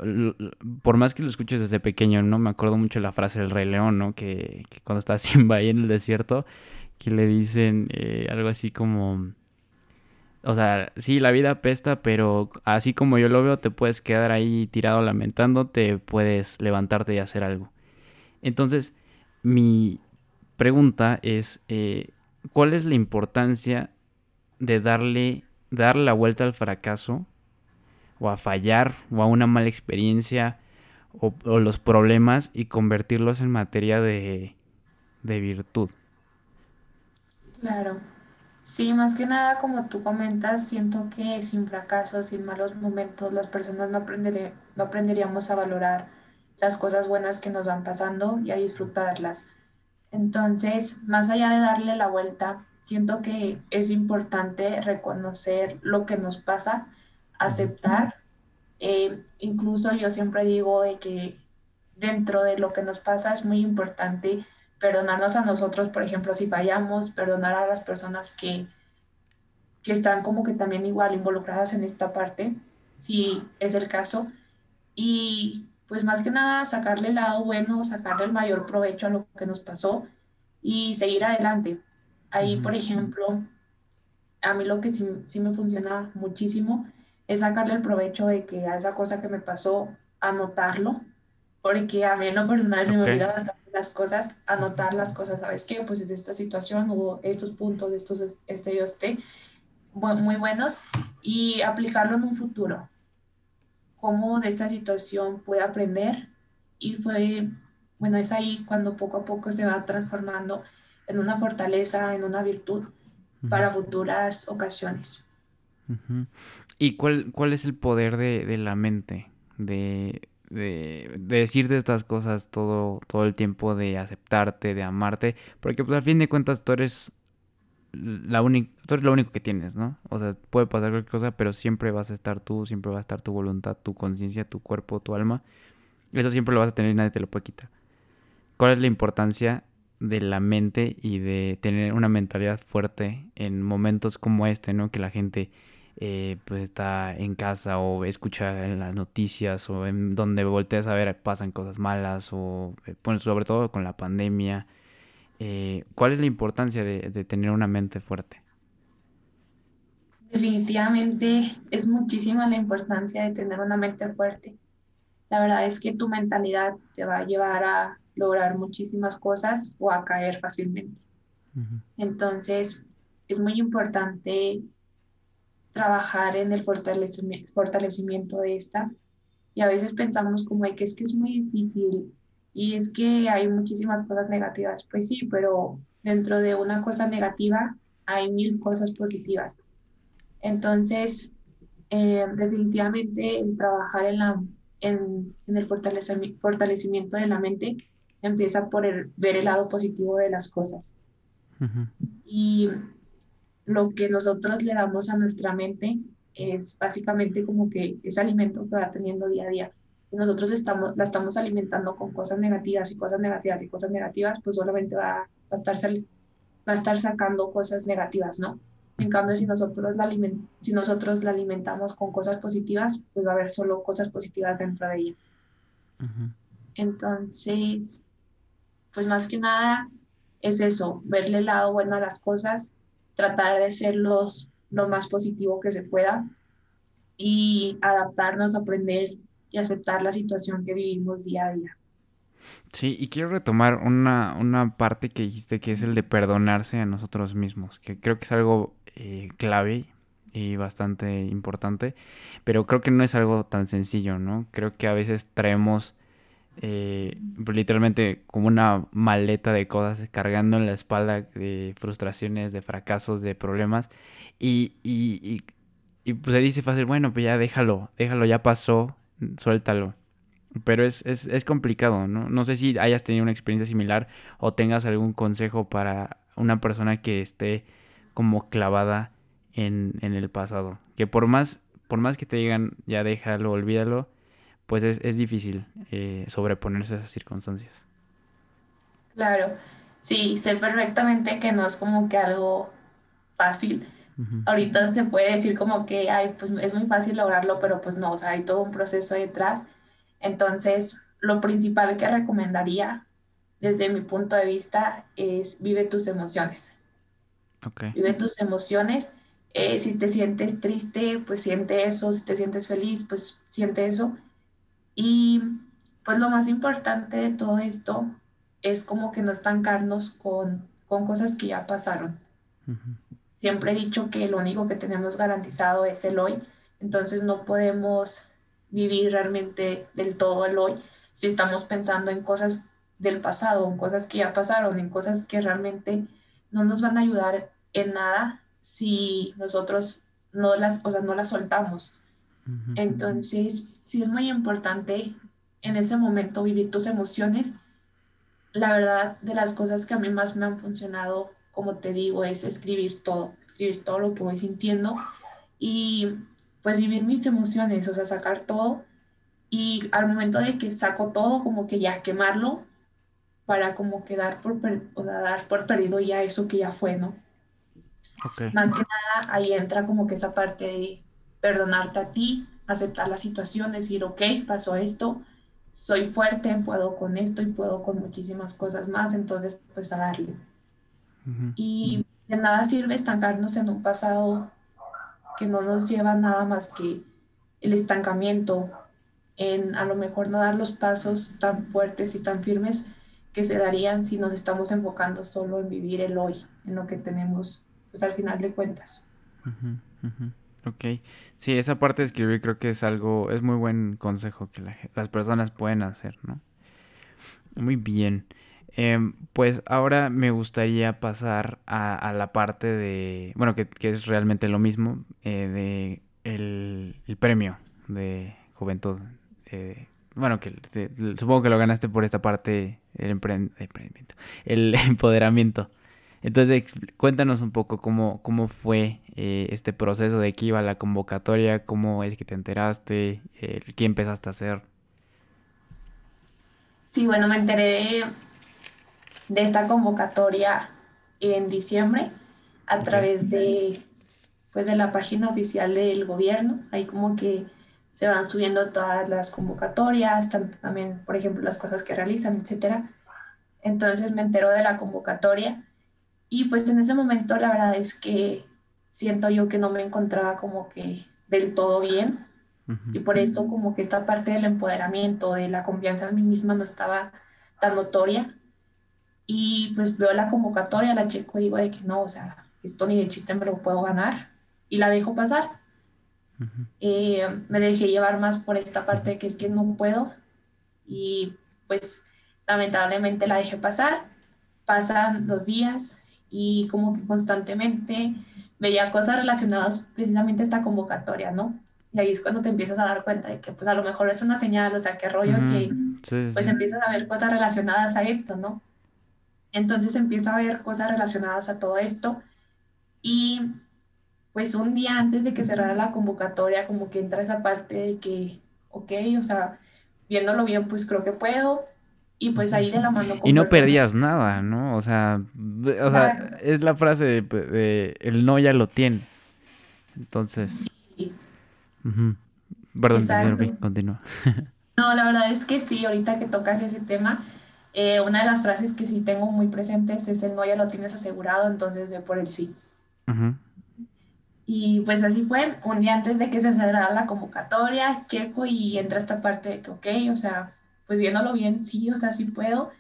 por más que lo escuches desde pequeño, ¿no? Me acuerdo mucho la frase del Rey León, ¿no? Que, cuando está Simba ahí en el desierto, que le dicen eh, algo así como... O sea, sí, la vida apesta, pero así como yo lo veo, te puedes quedar ahí tirado lamentando, te puedes levantarte y hacer algo. Entonces, mi pregunta es, eh, ¿cuál es la importancia de darle, darle la vuelta al fracaso o a fallar o a una mala experiencia o, los problemas y convertirlos en materia de, de virtud? Claro. Sí, más que nada, como tú comentas, siento que sin fracasos, sin malos momentos, las personas no no aprenderíamos a valorar las cosas buenas que nos van pasando y a disfrutarlas. Entonces, más allá de darle la vuelta, siento que es importante reconocer lo que nos pasa, aceptar. Eh, incluso yo siempre digo de que dentro de lo que nos pasa es muy importante perdonarnos a nosotros, por ejemplo, si fallamos, perdonar a las personas que, que están como que también igual involucradas en esta parte, si es el caso. Y pues más que nada sacarle el lado bueno, sacarle el mayor provecho a lo que nos pasó y seguir adelante. Ahí, por ejemplo, a mí lo que sí, sí, me funciona muchísimo es sacarle el provecho de que a esa cosa que me pasó, anotarlo, porque a mí en lo personal se me olvida bastante las cosas, anotar las cosas, ¿sabes qué? Pues es esta situación, hubo estos puntos, estos, este y este, muy buenos, y aplicarlo en un futuro. Cómo de esta situación puede aprender, y fue, bueno, es ahí cuando poco a poco se va transformando en una fortaleza, en una virtud para futuras ocasiones. ¿Y cuál, cuál es el poder de, de la mente? De, de, de, decirte estas cosas todo, todo el tiempo, de aceptarte, de amarte, porque pues a fin de cuentas tú eres la tú eres lo único que tienes, ¿no? O sea, puede pasar cualquier cosa, pero siempre vas a estar tú, siempre va a estar tu voluntad, tu conciencia, tu cuerpo, tu alma. Eso siempre lo vas a tener y nadie te lo puede quitar. ¿Cuál es la importancia de la mente y de tener una mentalidad fuerte en momentos como este, ¿no? Que la gente eh, pues está en casa o escucha en las noticias o en donde volteas a ver pasan cosas malas o eh, pues, sobre todo con la pandemia. Eh, ¿Cuál es la importancia de, de tener una mente fuerte? Definitivamente es muchísima la importancia de tener una mente fuerte. La verdad es que tu mentalidad te va a llevar a lograr muchísimas cosas o a caer fácilmente. Entonces, es muy importante trabajar en el fortalecimiento, de esta. Y a veces pensamos como que es que es muy difícil y es que hay muchísimas cosas negativas. Pues sí, pero dentro de una cosa negativa hay mil cosas positivas. Entonces, eh, definitivamente el trabajar en, la, en, en el fortalecimiento de la mente empieza por el, ver el lado positivo de las cosas. Y lo que nosotros le damos a nuestra mente es básicamente como que ese alimento que va teniendo día a día. Si nosotros le estamos, la estamos alimentando con cosas negativas y cosas negativas y cosas negativas, pues solamente va, va a, estar va a estar sacando cosas negativas, ¿no? En cambio, si nosotros, la si nosotros la alimentamos con cosas positivas, pues va a haber solo cosas positivas dentro de ella. Entonces, pues más que nada es eso, verle el lado bueno a las cosas tratar de ser los, lo más positivo que se pueda y adaptarnos, aprender y aceptar la situación que vivimos día a día. Sí, y quiero retomar una, una parte que dijiste que es el de perdonarse a nosotros mismos, que creo que es algo eh, clave y bastante importante, pero creo que no es algo tan sencillo, ¿no? Creo que a veces traemos eh, literalmente como una maleta de cosas cargando en la espalda de frustraciones, de fracasos, de problemas. Y, y, y, pues se dice fácil, bueno, pues ya déjalo, déjalo, ya pasó, suéltalo. Pero es, es, es complicado, ¿no? No sé si hayas tenido una experiencia similar o tengas algún consejo para una persona que esté como clavada en, en el pasado. Que por más, por más que te digan, ya déjalo, olvídalo, pues es, es difícil eh, sobreponerse a esas circunstancias. Claro, sí, sé perfectamente que no es como que algo fácil. Ahorita se puede decir como que, ay, pues es muy fácil lograrlo, pero pues no, o sea, hay todo un proceso detrás. Entonces, lo principal que recomendaría desde mi punto de vista es vive tus emociones. Okay. Vive tus emociones. Eh, si te sientes triste, pues siente eso. Si te sientes feliz, pues siente eso. Y pues lo más importante de todo esto es como que no estancarnos con, con cosas que ya pasaron. Siempre he dicho que lo único que tenemos garantizado es el hoy, entonces no podemos vivir realmente del todo el hoy si estamos pensando en cosas del pasado, en cosas que ya pasaron, en cosas que realmente no nos van a ayudar en nada si nosotros no las, o sea, no las soltamos. Entonces, sí es muy importante en ese momento vivir tus emociones. La verdad, de las cosas que a mí más me han funcionado, como te digo, es escribir todo, escribir todo lo que voy sintiendo y pues vivir mis emociones, o sea, sacar todo y al momento de que saco todo, como que ya quemarlo para como que dar por, o sea, dar por perdido ya eso que ya fue, ¿no? Más que nada ahí entra como que esa parte de perdonarte a ti, aceptar la situación, decir, ok, pasó esto, soy fuerte, puedo con esto y puedo con muchísimas cosas más, entonces pues a darle. Y de nada sirve estancarnos en un pasado que no nos lleva nada más que el estancamiento, en a lo mejor no dar los pasos tan fuertes y tan firmes que se darían si nos estamos enfocando solo en vivir el hoy, en lo que tenemos, pues al final de cuentas. Ok, sí, esa parte de escribir creo que es algo, es muy buen consejo que las personas pueden hacer, ¿no? Muy bien. Em, pues ahora me gustaría pasar a, la parte de, bueno, que, es realmente lo mismo, eh, de el, premio de juventud. Eh, bueno, que supongo que lo ganaste por esta parte del emprendimiento, el empoderamiento. Entonces, cuéntanos un poco cómo, cómo fue eh, este proceso de que iba la convocatoria, cómo es que te enteraste, eh, qué empezaste a hacer. Sí, bueno, me enteré de esta convocatoria en diciembre a través de, pues, de la página oficial del gobierno. Ahí como que se van subiendo todas las convocatorias, tanto también, por ejemplo, las cosas que realizan, etcétera. Entonces me entero de la convocatoria y pues en ese momento la verdad es que siento yo que no me encontraba como que del todo bien y por eso como que esta parte del empoderamiento, de la confianza en mí misma no estaba tan notoria y pues veo la convocatoria, la checo y digo de que no, o sea, esto ni de chiste me lo puedo ganar y la dejo pasar. Eh, me dejé llevar más por esta parte de que es que no puedo y pues lamentablemente la dejé pasar. Pasan los días y como que constantemente veía cosas relacionadas precisamente a esta convocatoria, ¿no? Y ahí es cuando te empiezas a dar cuenta de que pues a lo mejor es una señal, o sea, qué rollo que pues empiezas a ver cosas relacionadas a esto, ¿no? Entonces empiezo a ver cosas relacionadas a todo esto y pues un día antes de que cerrara la convocatoria como que entra esa parte de que, ok, o sea, viéndolo bien pues creo que puedo, y pues ahí de la mano. y no perdías nada, ¿no? O sea, o sea, es la frase de, el no ya lo tienes. Entonces. Sí. Perdón, continúa. no, la verdad es que sí, ahorita que tocas ese tema, eh, una de las frases que sí tengo muy presentes es el no ya lo tienes asegurado, entonces ve por el sí. Y pues así fue, un día antes de que se cerrara la convocatoria, checo y entra esta parte de que, ok, o sea, pues viéndolo bien, sí, o sea, sí puedo.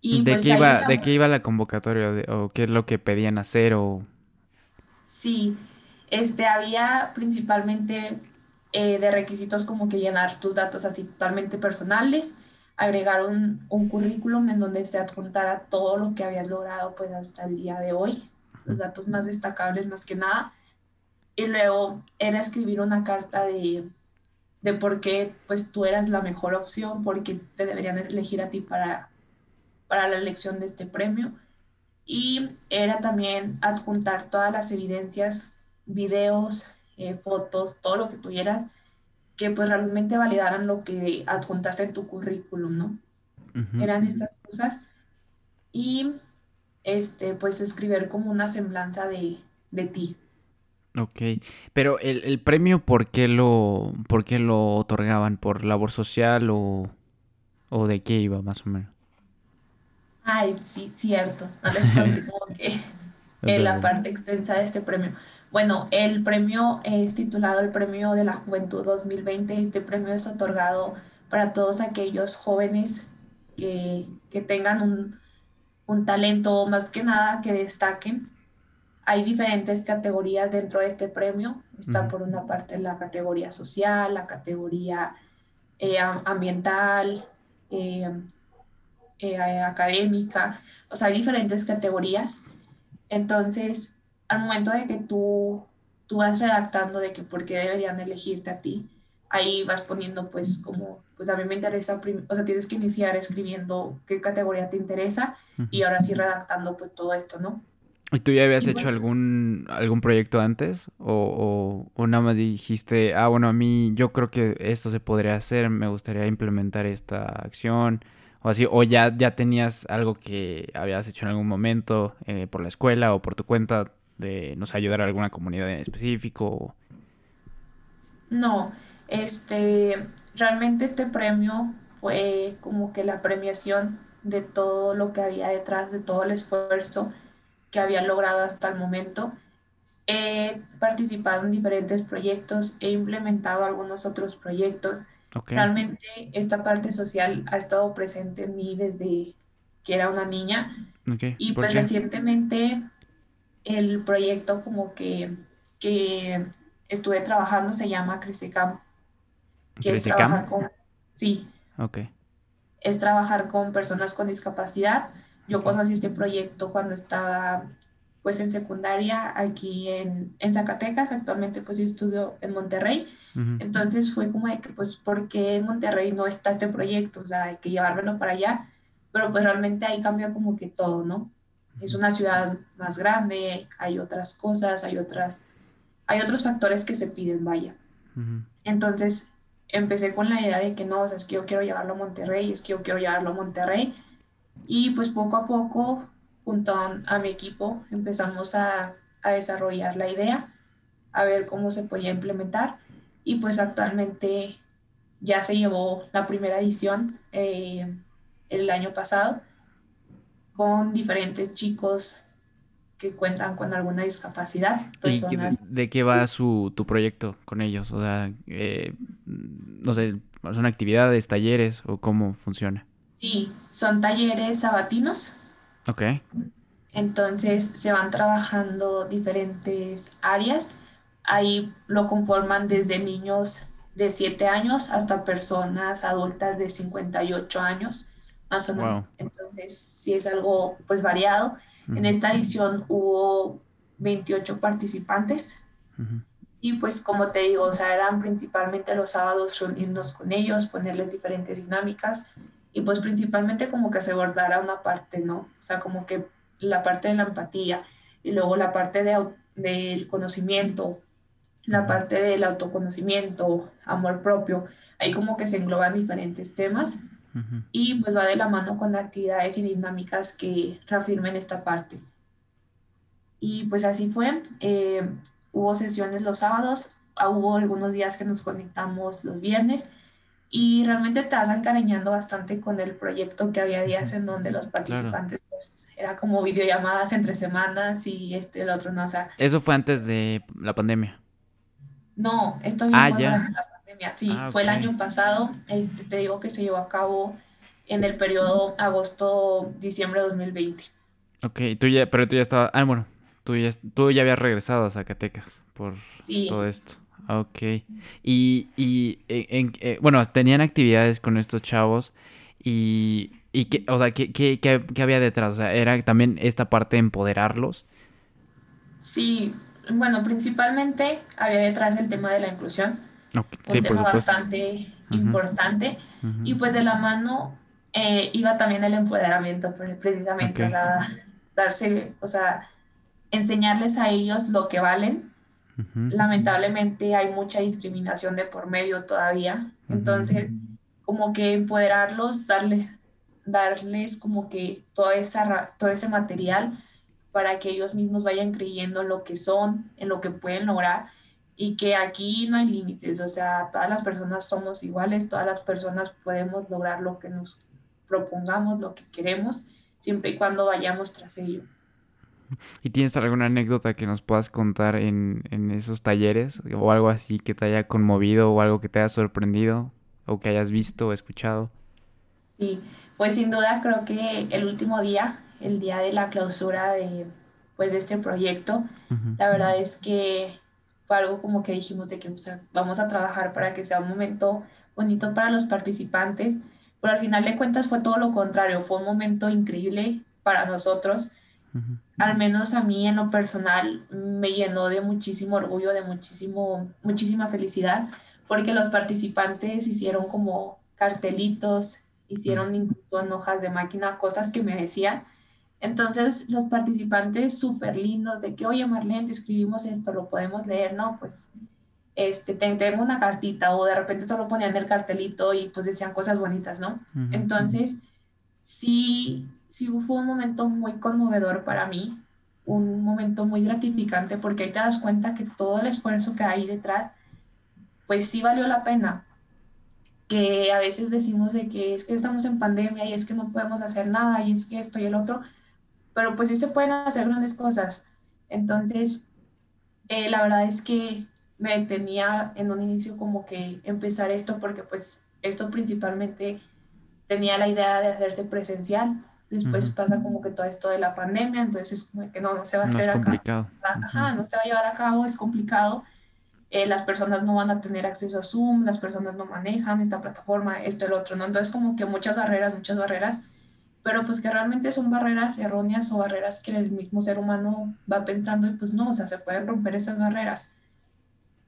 Y ¿De, pues qué iba, ¿De qué iba la convocatoria o qué es lo que pedían hacer o...? Sí, este, había principalmente eh, de requisitos como que llenar tus datos así totalmente personales, agregar un, un currículum en donde se adjuntara todo lo que habías logrado pues hasta el día de hoy, los datos más destacables más que nada. Y luego era escribir una carta de de por qué pues tú eras la mejor opción, por qué te deberían elegir a ti para, para la elección de este premio. Y era también adjuntar todas las evidencias, videos, eh, fotos, todo lo que tuvieras, que pues realmente validaran lo que adjuntaste en tu currículum, ¿no? Eran estas cosas. Y este, pues escribir como una semblanza de, de ti. Ok, pero el, el premio, ¿por qué, lo, ¿por qué lo otorgaban? ¿Por labor social o, o de qué iba más o menos? Ay, sí, cierto. No les conté como que en la parte extensa de este premio. Bueno, el premio es titulado el Premio de la Juventud 2020. Este premio es otorgado para todos aquellos jóvenes que, que tengan un, un talento, más que nada, que destaquen hay diferentes categorías dentro de este premio. Está por una parte la categoría social, la categoría eh, ambiental, eh, eh, académica, o sea, hay diferentes categorías. Entonces, al momento de que tú, tú vas redactando de que por qué deberían elegirte a ti, ahí vas poniendo pues como, pues a mí me interesa, o sea, tienes que iniciar escribiendo qué categoría te interesa y ahora sí redactando pues todo esto, ¿no? ¿Y tú ya habías hecho pues algún, algún proyecto antes? O, o, nada más dijiste, ah, bueno, a mí yo creo que esto se podría hacer, me gustaría implementar esta acción? O así, o ya, ya tenías algo que habías hecho en algún momento eh, por la escuela o por tu cuenta de, no sé, ayudar a alguna comunidad en específico. No, este, realmente este premio fue como que la premiación de todo lo que había detrás, de todo el esfuerzo que había logrado hasta el momento. He participado en diferentes proyectos, he implementado algunos otros proyectos. Realmente esta parte social ha estado presente en mí desde que era una niña. Y pues recientemente el proyecto como que, que estuve trabajando se llama Crececam. Que es trabajar con... Sí. Es trabajar con personas con discapacidad yo conocí este proyecto cuando estaba pues en secundaria aquí en, en Zacatecas, actualmente pues yo estudio en Monterrey, entonces fue como de que pues ¿por qué en Monterrey no está este proyecto? O sea, hay que llevármelo para allá, pero pues realmente ahí cambia como que todo, ¿no? Es una ciudad más grande, hay otras cosas, hay otras, hay otros factores que se piden, vaya. Entonces empecé con la idea de que no, o sea, es que yo quiero llevarlo a Monterrey, es que yo quiero llevarlo a Monterrey, Y pues poco a poco, junto a, mi equipo, empezamos a, a, desarrollar la idea, a ver cómo se podía implementar. Y pues actualmente ya se llevó la primera edición eh, el año pasado con diferentes chicos que cuentan con alguna discapacidad. de, qué va su, tu proyecto con ellos? O sea, eh, no sé, ¿son actividades, talleres o cómo funciona? Sí, son talleres sabatinos. Ok. Entonces se van trabajando diferentes áreas. Ahí lo conforman desde niños de 7 años hasta personas adultas de 58 años, más o menos. Entonces, sí es algo pues variado. En esta edición hubo 28 participantes. Y pues como te digo, o sea, eran principalmente los sábados reunirnos con ellos, ponerles diferentes dinámicas y pues principalmente como que se abordara una parte, ¿no? O sea, como que la parte de la empatía y luego la parte de, del conocimiento, la parte del autoconocimiento, amor propio, ahí como que se engloban diferentes temas y pues va de la mano con actividades y dinámicas que reafirmen esta parte. Y pues así fue, eh, hubo sesiones los sábados, ah, hubo algunos días que nos conectamos los viernes y realmente te vas encariñando bastante con el proyecto que había días en donde los participantes pues era como videollamadas entre semanas y este el otro no o sea eso fue antes de la pandemia. No esto ah, durante la pandemia sí ah, fue el año pasado este te digo que se llevó a cabo en el periodo agosto diciembre de 2020 Ok, tú ya pero tú ya estabas ah bueno tú ya tú ya habías regresado a Zacatecas por todo esto Ok. Y, y eh, en, eh, bueno, tenían actividades con estos chavos y, y qué, o sea, ¿qué, qué, qué, había detrás? O sea, ¿era también esta parte de empoderarlos? Sí, bueno, principalmente había detrás el tema de la inclusión. Un tema bastante importante. Y pues de la mano eh, iba también el empoderamiento, precisamente, o sea, darse, o sea, enseñarles a ellos lo que valen. Lamentablemente hay mucha discriminación de por medio todavía. Entonces, como que empoderarlos, darle, darles como que toda esa, todo ese material para que ellos mismos vayan creyendo en lo que son, en lo que pueden lograr y que aquí no hay límites, o sea, todas las personas somos iguales, todas las personas podemos lograr lo que nos propongamos, lo que queremos, siempre y cuando vayamos tras ello. ¿Y tienes alguna anécdota que nos puedas contar en, esos talleres o algo así que te haya conmovido o algo que te haya sorprendido o que hayas visto o escuchado? Sí, pues sin duda creo que el último día, el día de la clausura de, pues, de este proyecto, la verdad es que fue algo como que dijimos de que vamos a trabajar para que sea un momento bonito para los participantes, pero al final de cuentas fue todo lo contrario, fue un momento increíble para nosotros al menos a mí en lo personal me llenó de muchísimo orgullo, de muchísimo, muchísima felicidad, porque los participantes hicieron como cartelitos, hicieron incluso en hojas de máquina cosas que me decían. Entonces los participantes súper lindos de que, oye Marlene, te escribimos esto, lo podemos leer, ¿no? Pues este, tengo una cartita o de repente solo ponían el cartelito y pues decían cosas bonitas, ¿no? Entonces, sí, sí fue un momento muy conmovedor para mí, un momento muy gratificante porque ahí te das cuenta que todo el esfuerzo que hay detrás, pues sí valió la pena. Que a veces decimos de que es que estamos en pandemia y es que no podemos hacer nada y es que esto y el otro, pero pues sí se pueden hacer grandes cosas. Entonces, eh, la verdad es que me tenía en un inicio como que empezar esto porque pues esto principalmente tenía la idea de hacerse presencial Después pasa como que todo esto de la pandemia, entonces es como que no, no se va a hacer complicado. Ajá, no se va a llevar a cabo, es complicado. Eh, las personas no van a tener acceso a Zoom, las personas no manejan esta plataforma, esto, el otro, ¿no? Entonces como que muchas barreras, muchas barreras, pero pues que realmente son barreras erróneas o barreras que el mismo ser humano va pensando y pues no, o sea, se pueden romper esas barreras.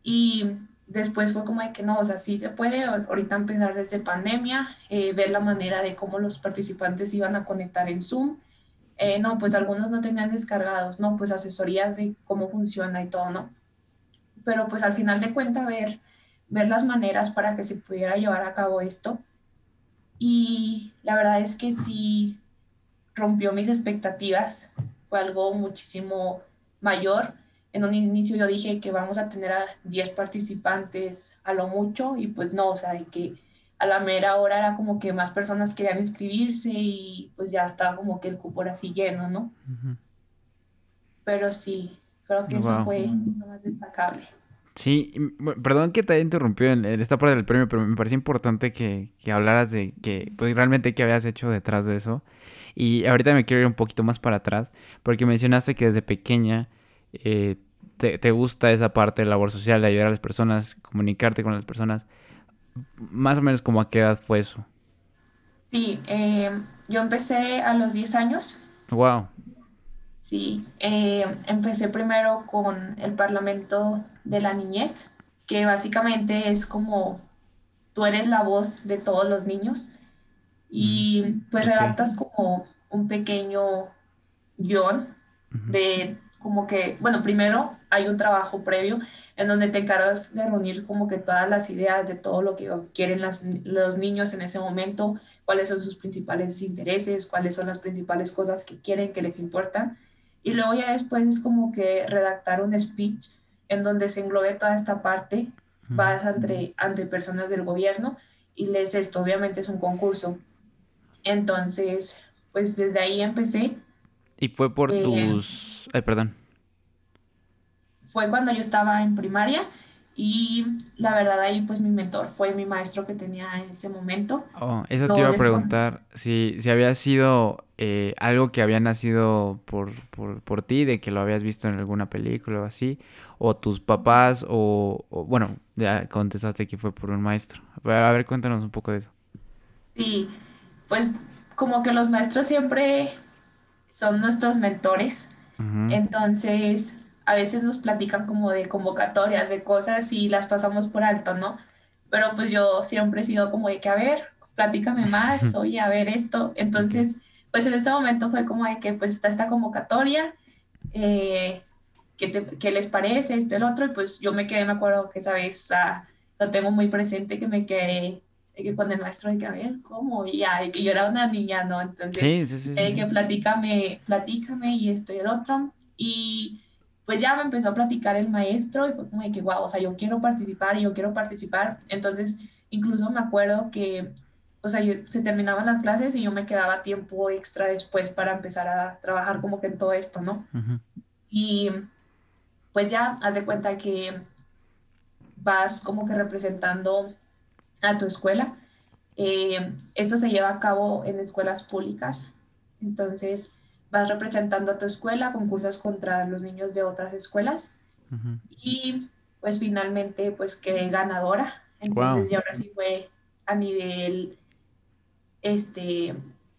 Y después fue como de que no, o sea, sí se puede ahorita empezar desde pandemia, eh, ver la manera de cómo los participantes iban a conectar en Zoom. Eh, no, pues algunos no tenían descargados, no, pues asesorías de cómo funciona y todo, ¿no? Pero pues al final de cuentas ver, ver las maneras para que se pudiera llevar a cabo esto. Y la verdad es que sí, rompió mis expectativas, fue algo muchísimo mayor. En un inicio yo dije que vamos a tener a 10 participantes a lo mucho y pues no, o sea, que a la mera hora era como que más personas querían inscribirse y pues ya estaba como que el cupo era así lleno, ¿no? Pero sí, creo que eso fue lo más destacable. Sí, perdón que te haya interrumpido en, esta parte del premio, pero me parece importante que, que hablaras de que, pues realmente qué habías hecho detrás de eso. Y ahorita me quiero ir un poquito más para atrás, porque mencionaste que desde pequeña eh, te, te, gusta esa parte de labor social, de ayudar a las personas, comunicarte con las personas. Más o menos como a qué edad fue eso. Sí, eh, yo empecé a los 10 años. Wow. Sí, eh, empecé primero con el Parlamento de la Niñez, que básicamente es como tú eres la voz de todos los niños y mm, pues redactas como un pequeño guion de como que, bueno, primero hay un trabajo previo en donde te encargas de reunir como que todas las ideas de todo lo que quieren los niños en ese momento, cuáles son sus principales intereses, cuáles son las principales cosas que quieren, que les importan y luego ya después es como que redactar un speech en donde se englobe toda esta parte, vas ante, ante personas del gobierno y les esto, obviamente es un concurso. Entonces, pues desde ahí empecé. ¿Y fue por eh, tus... Ay, perdón. Fue cuando yo estaba en primaria y la verdad ahí pues mi mentor fue mi maestro que tenía en ese momento. Oh, eso te iba a preguntar, si, si había sido eh, algo que había nacido por, por, por, ti, de que lo habías visto en alguna película o así, o tus papás, o, bueno, ya contestaste que fue por un maestro. A ver, cuéntanos un poco de eso. Sí, pues como que los maestros siempre son nuestros mentores, entonces a veces nos platican como de convocatorias, de cosas y las pasamos por alto, ¿no? Pero pues yo siempre he sido como de que, a ver, platícame más, oye, a ver esto. Entonces, pues en este momento fue como de que pues está esta convocatoria, eh, ¿qué, les parece esto, el otro? Y pues yo me quedé, me acuerdo que esa vez lo tengo muy presente, que me quedé que con el maestro de que a ver cómo y ya, que yo era una niña, ¿no? Entonces, sí, sí, sí, que platícame, platícame y esto y el otro. Y pues ya me empezó a platicar el maestro y fue como de que, wow, o sea, yo quiero participar y yo quiero participar. Entonces, incluso me acuerdo que, o sea, se terminaban las clases y yo me quedaba tiempo extra después para empezar a trabajar como que en todo esto, ¿no? Y pues ya, haz de cuenta que vas como que representando a tu escuela. Eh, esto se lleva a cabo en escuelas públicas. Entonces, vas representando a tu escuela, concursas contra los niños de otras escuelas y pues finalmente pues quedé ganadora. Entonces ya ahora sí fue a nivel, este,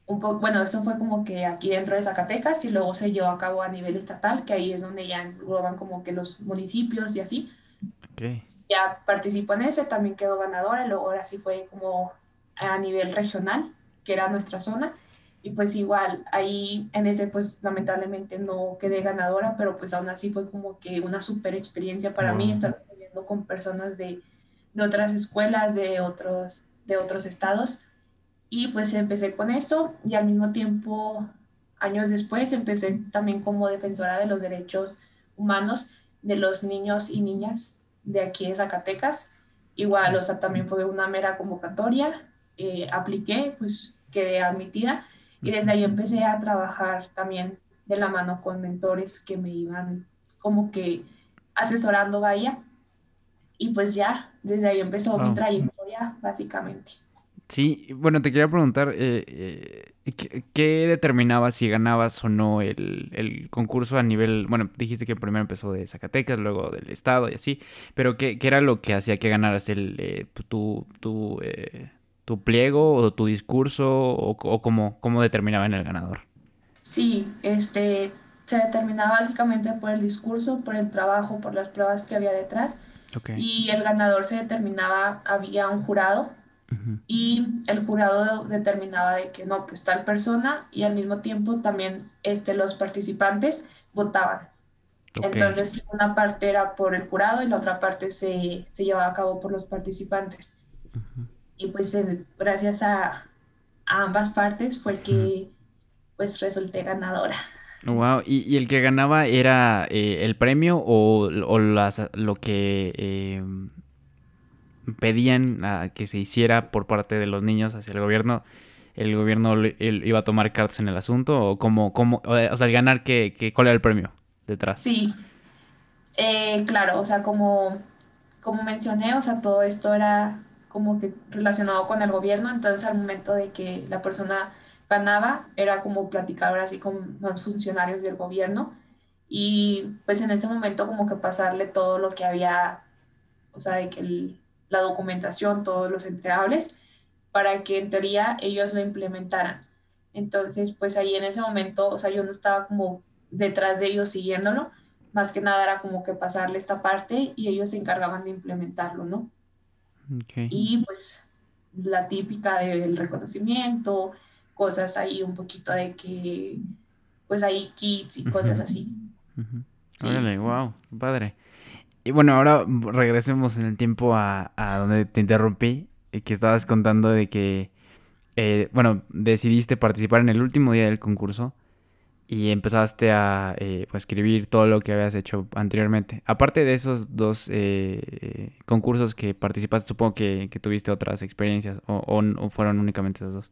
un poco, bueno, eso fue como que aquí dentro de Zacatecas y luego se llevó a cabo a nivel estatal, que ahí es donde ya engloban como que los municipios y así. Ya participó en ese, también quedó ganadora y luego ahora sí fue como a nivel regional, que era nuestra zona y pues igual, ahí en ese pues lamentablemente no quedé ganadora, pero pues aún así fue como que una super experiencia para mí estar viviendo con personas de, de, otras escuelas, de otros, de otros estados. Y pues empecé con eso y al mismo tiempo, años después, empecé también como defensora de los derechos humanos de los niños y niñas de aquí de Zacatecas. Igual, o sea, también fue una mera convocatoria, eh, apliqué, pues quedé admitida y desde ahí empecé a trabajar también de la mano con mentores que me iban como que asesorando, vaya. Y pues ya, desde ahí empezó mi trayectoria, básicamente. Sí, bueno, te quería preguntar, eh, eh, ¿qué, determinaba si ganabas o no el, concurso a nivel, bueno, dijiste que primero empezó de Zacatecas, luego del Estado y así, pero ¿qué, era lo que hacía que ganaras el, eh, tu, tu, tu pliego o tu discurso o, o cómo, cómo determinaban el ganador? Sí, este, se determinaba básicamente por el discurso, por el trabajo, por las pruebas que había detrás. Y el ganador se determinaba, había un jurado y el jurado determinaba de que no, pues tal persona y al mismo tiempo también este, los participantes votaban. Entonces una parte era por el jurado y la otra parte se, se llevaba a cabo por los participantes y pues gracias a, ambas partes fue que pues resulté ganadora. Wow, ¿y, el que ganaba era eh, el premio o, las, lo que eh, pedían a que se hiciera por parte de los niños hacia el gobierno? ¿El gobierno iba a tomar cartas en el asunto o cómo, cómo o sea, el ganar, ¿qué, cuál era el premio detrás? Sí, eh, claro, o sea, como, como mencioné, o sea, todo esto era como que relacionado con el gobierno, entonces al momento de que la persona ganaba era como platicar ahora sí con los funcionarios del gobierno y pues en ese momento como que pasarle todo lo que había, o sea, de que la documentación, todos los entregables, para que en teoría ellos lo implementaran. Entonces, pues ahí en ese momento, o sea, yo no estaba como detrás de ellos siguiéndolo, más que nada era como que pasarle esta parte y ellos se encargaban de implementarlo, ¿no? Y pues la típica del reconocimiento, cosas ahí un poquito de que, pues hay kits y cosas así. Órale, wow, padre. Y bueno, ahora regresemos en el tiempo a, donde te interrumpí, y que estabas contando de que, eh, bueno, decidiste participar en el último día del concurso y empezaste a eh, pues, escribir todo lo que habías hecho anteriormente. Aparte de esos dos eh, concursos que participaste, supongo que, tuviste otras experiencias o, o, fueron únicamente esos dos.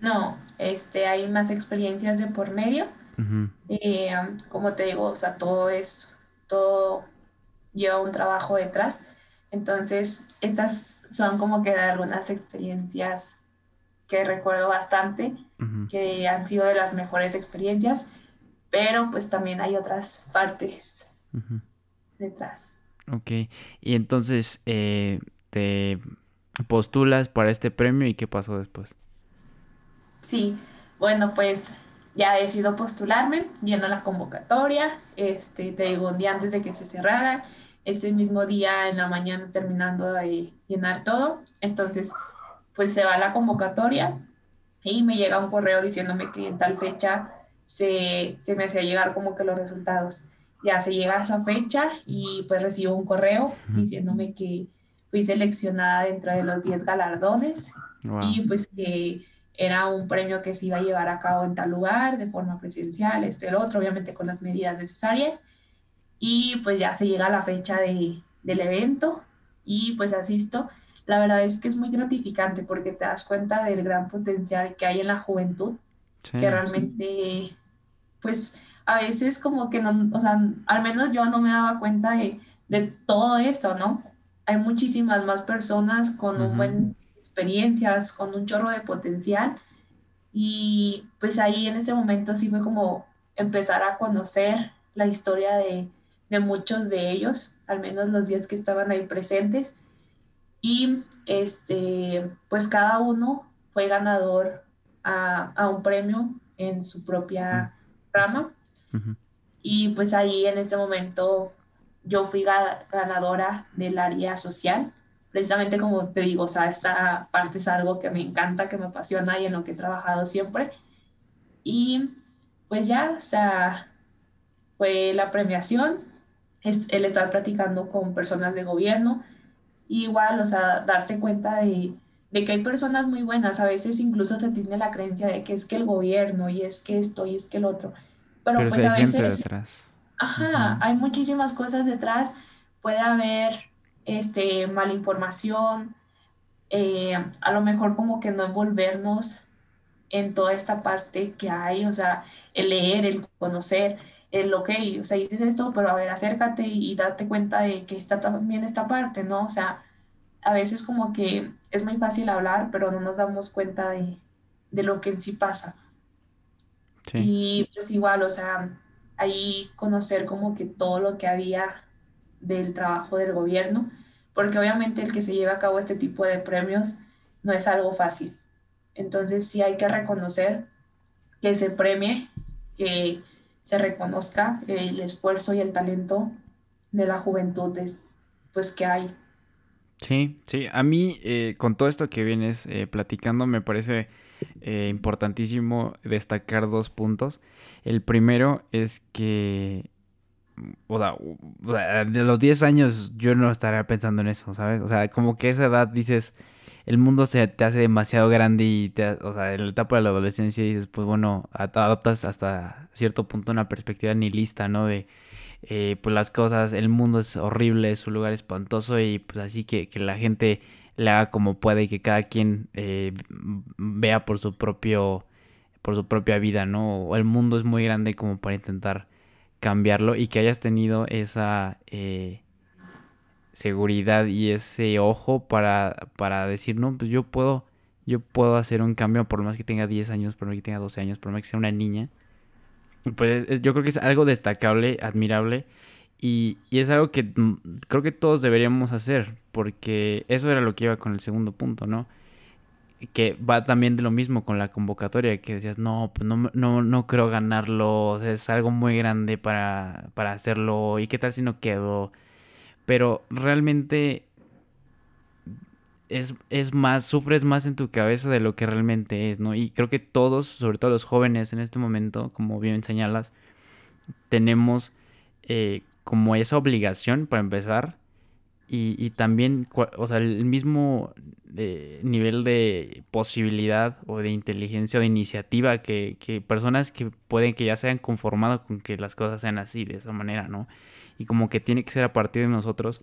No, este, hay más experiencias de por medio. Eh, como te digo, o sea, todo es, todo lleva un trabajo detrás. Entonces, estas son como que algunas experiencias que recuerdo bastante, que han sido de las mejores experiencias, pero pues también hay otras partes detrás. Ok, y entonces eh, te postulas para este premio y qué pasó después? Sí, bueno, pues ya he decidido postularme, yendo a la convocatoria, este, te digo, un día antes de que se cerrara, ese mismo día en la mañana terminando de llenar todo, entonces pues se va la convocatoria y me llega un correo diciéndome que en tal fecha se, se me hacía llegar como que los resultados. Ya se llega a esa fecha y pues recibo un correo diciéndome que fui seleccionada dentro de los 10 galardones y pues que era un premio que se iba a llevar a cabo en tal lugar, de forma presencial, este, el otro, obviamente con las medidas necesarias. Y pues ya se llega a la fecha de, del evento y pues asisto. La verdad es que es muy gratificante porque te das cuenta del gran potencial que hay en la juventud, que realmente, pues a veces como que no, o sea, al menos yo no me daba cuenta de, de todo eso, ¿no? Hay muchísimas más personas con un buen experiencias, con un chorro de potencial. Y pues ahí en ese momento sí fue como empezar a conocer la historia de, de muchos de ellos, al menos los días que estaban ahí presentes. Y este, pues cada uno fue ganador a, a un premio en su propia rama. Y pues ahí en ese momento yo fui ganadora del área social precisamente como te digo, o sea, esa parte es algo que me encanta, que me apasiona y en lo que he trabajado siempre. Y pues ya, o sea, fue la premiación, el estar platicando con personas de gobierno, igual, o sea, darte cuenta de, de, que hay personas muy buenas, a veces incluso te tiene la creencia de que es que el gobierno y es que esto y es que el otro, pero, pues a veces... Detrás. Ajá, hay muchísimas cosas detrás, puede haber este, mala información, eh, a lo mejor como que no envolvernos en toda esta parte que hay, o sea, el leer, el conocer, el ok, o sea, dices esto, pero a ver, acércate y, date cuenta de que está también esta parte, ¿no? O sea, a veces como que es muy fácil hablar, pero no nos damos cuenta de, de lo que en sí pasa. Y pues igual, o sea, ahí conocer como que todo lo que había del trabajo del gobierno, porque obviamente el que se lleve a cabo este tipo de premios no es algo fácil. Entonces sí hay que reconocer que se premie, que se reconozca el esfuerzo y el talento de la juventud pues que hay. Sí, sí, a mí eh, con todo esto que vienes eh, platicando me parece eh, importantísimo destacar dos puntos. El primero es que o sea, de los 10 años yo no estaría pensando en eso, ¿sabes? O sea, como que esa edad dices, el mundo se te hace demasiado grande y te, o sea, en la etapa de la adolescencia dices, pues bueno, adoptas hasta cierto punto una perspectiva nihilista, ¿no? De, eh, pues las cosas, el mundo es horrible, es un lugar espantoso y pues así que, que la gente le haga como puede y que cada quien eh, vea por su propio, por su propia vida, ¿no? El mundo es muy grande como para intentar cambiarlo y que hayas tenido esa... Eh, seguridad y ese ojo para, para decir, no, pues yo puedo, yo puedo hacer un cambio por más que tenga 10 años, por más que tenga 12 años, por más que sea una niña. Pues yo creo que es algo destacable, admirable y, y, es algo que mm, creo que todos deberíamos hacer porque eso era lo que iba con el segundo punto, ¿no? Que va también de lo mismo con la convocatoria, que decías, no, pues no, no, no creo ganarlo, es algo muy grande para, para hacerlo, y qué tal si no quedo, pero realmente es, es, más, sufres más en tu cabeza de lo que realmente es, ¿no? Y creo que todos, sobre todo los jóvenes en este momento, como bien señalas, tenemos eh, como esa obligación para empezar y, también, o sea, el mismo eh, nivel de posibilidad o de inteligencia o de iniciativa que, que personas que pueden que ya se hayan conformado con que las cosas sean así, de esa manera, ¿no? Y como que tiene que ser a partir de nosotros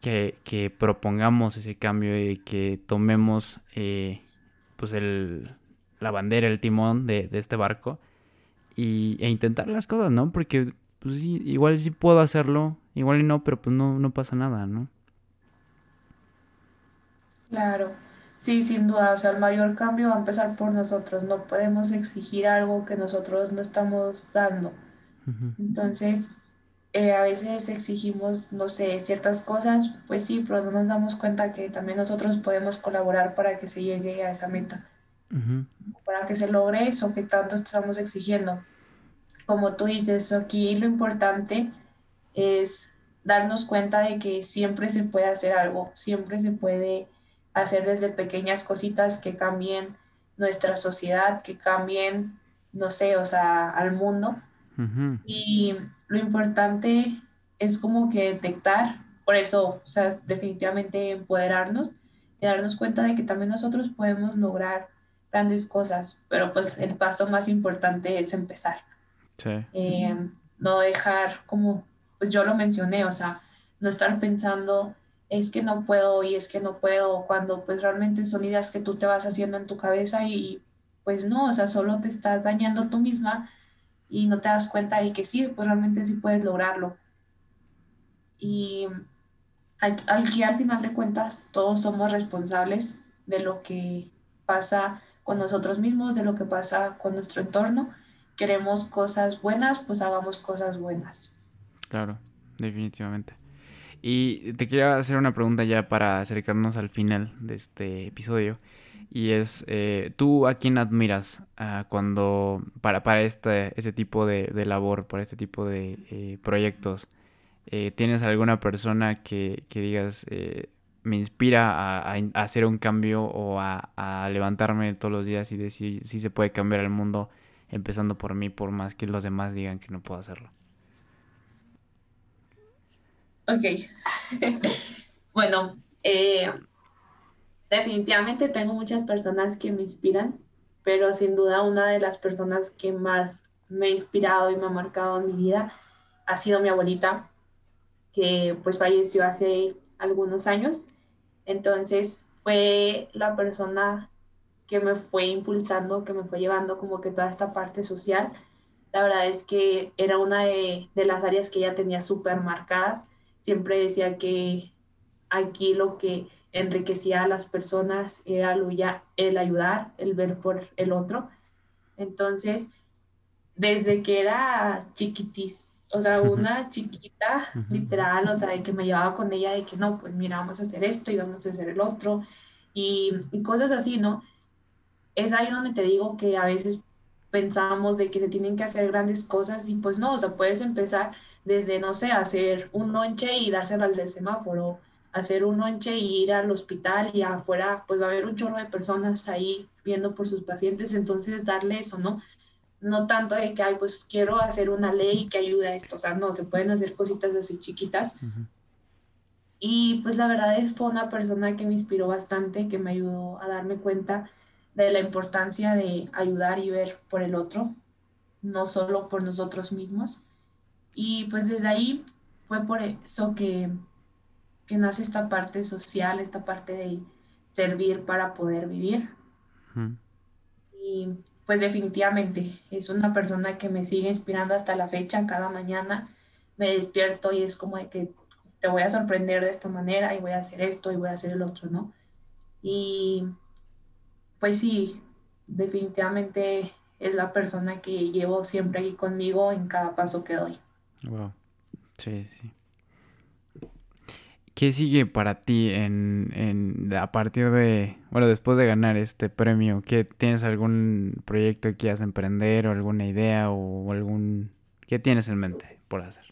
que, que propongamos ese cambio y que tomemos eh, pues el, la bandera, el timón de, de este barco y, e intentar las cosas, ¿no? Porque pues sí, igual sí puedo hacerlo, igual y no, pero pues no, no pasa nada, ¿no? Claro, sí, sin duda, o sea, el mayor cambio va a empezar por nosotros, no podemos exigir algo que nosotros no estamos dando. Entonces, eh, a veces exigimos, no sé, ciertas cosas, pues sí, pero no nos damos cuenta que también nosotros podemos colaborar para que se llegue a esa meta, para que se logre eso que tanto estamos exigiendo. Como tú dices, aquí lo importante es darnos cuenta de que siempre se puede hacer algo, siempre se puede hacer desde pequeñas cositas que cambien nuestra sociedad, que cambien, no sé, o sea, al mundo. Y lo importante es como que detectar, por eso, o sea, definitivamente empoderarnos y darnos cuenta de que también nosotros podemos lograr grandes cosas, pero pues el paso más importante es empezar. Eh, no dejar como, pues yo lo mencioné, o sea, no estar pensando es que no puedo y es que no puedo, cuando pues realmente son ideas que tú te vas haciendo en tu cabeza y pues no, o sea, solo te estás dañando tú misma y no te das cuenta de que sí, pues realmente sí puedes lograrlo. Y al, al final de cuentas todos somos responsables de lo que pasa con nosotros mismos, de lo que pasa con nuestro entorno. Queremos cosas buenas, pues hagamos cosas buenas. Claro, definitivamente. Y te quería hacer una pregunta ya para acercarnos al final de este episodio. Y es, eh, ¿tú a quién admiras ah, cuando, para, para este, tipo de, de, labor, para este tipo de eh, proyectos? Eh, ¿Tienes alguna persona que, que digas, me inspira a, hacer un cambio o a, a, levantarme todos los días y decir si se puede cambiar el mundo empezando por mí, por más que los demás digan que no puedo hacerlo? Ok. bueno, definitivamente tengo muchas personas que me inspiran, pero sin duda una de las personas que más me ha inspirado y me ha marcado en mi vida ha sido mi abuelita, que pues falleció hace algunos años. Entonces fue la persona que me fue impulsando, que me fue llevando como que toda esta parte social. La verdad es que era una de, de las áreas que ella tenía súper marcadas. Siempre decía que aquí lo que enriquecía a las personas era el ayudar, el ver por el otro. Entonces, desde que era chiquitis, o sea, una chiquita, literal, o sea, de que me llevaba con ella de que no, pues mira, vamos a hacer esto y vamos a hacer el otro, y, y cosas así, ¿no? Es ahí donde te digo que a veces pensamos de que se tienen que hacer grandes cosas y pues no, o sea, puedes empezar desde, no sé, hacer un lonche y dárselo al del semáforo, hacer un noche y ir al hospital y afuera pues va a haber un chorro de personas ahí viendo por sus pacientes, entonces darle eso, ¿no? No tanto de que, ay, pues quiero hacer una ley que ayude a esto, o sea, no, se pueden hacer cositas así chiquitas Y pues la verdad es fue una persona que me inspiró bastante, que me ayudó a darme cuenta de la importancia de ayudar y ver por el otro, no solo por nosotros mismos. Y pues desde ahí fue por eso que, que nace esta parte social, esta parte de servir para poder vivir. Y pues definitivamente es una persona que me sigue inspirando hasta la fecha, cada mañana me despierto y es como de que te voy a sorprender de esta manera y voy a hacer esto y voy a hacer el otro, ¿no? Y pues sí, definitivamente es la persona que llevo siempre aquí conmigo en cada paso que doy. Wow. Sí, sí. ¿Qué sigue para ti en, en, a partir de, bueno, después de ganar este premio? ¿Qué, ¿Tienes algún proyecto que quieras emprender o alguna idea o algún... ¿Qué tienes en mente por hacer?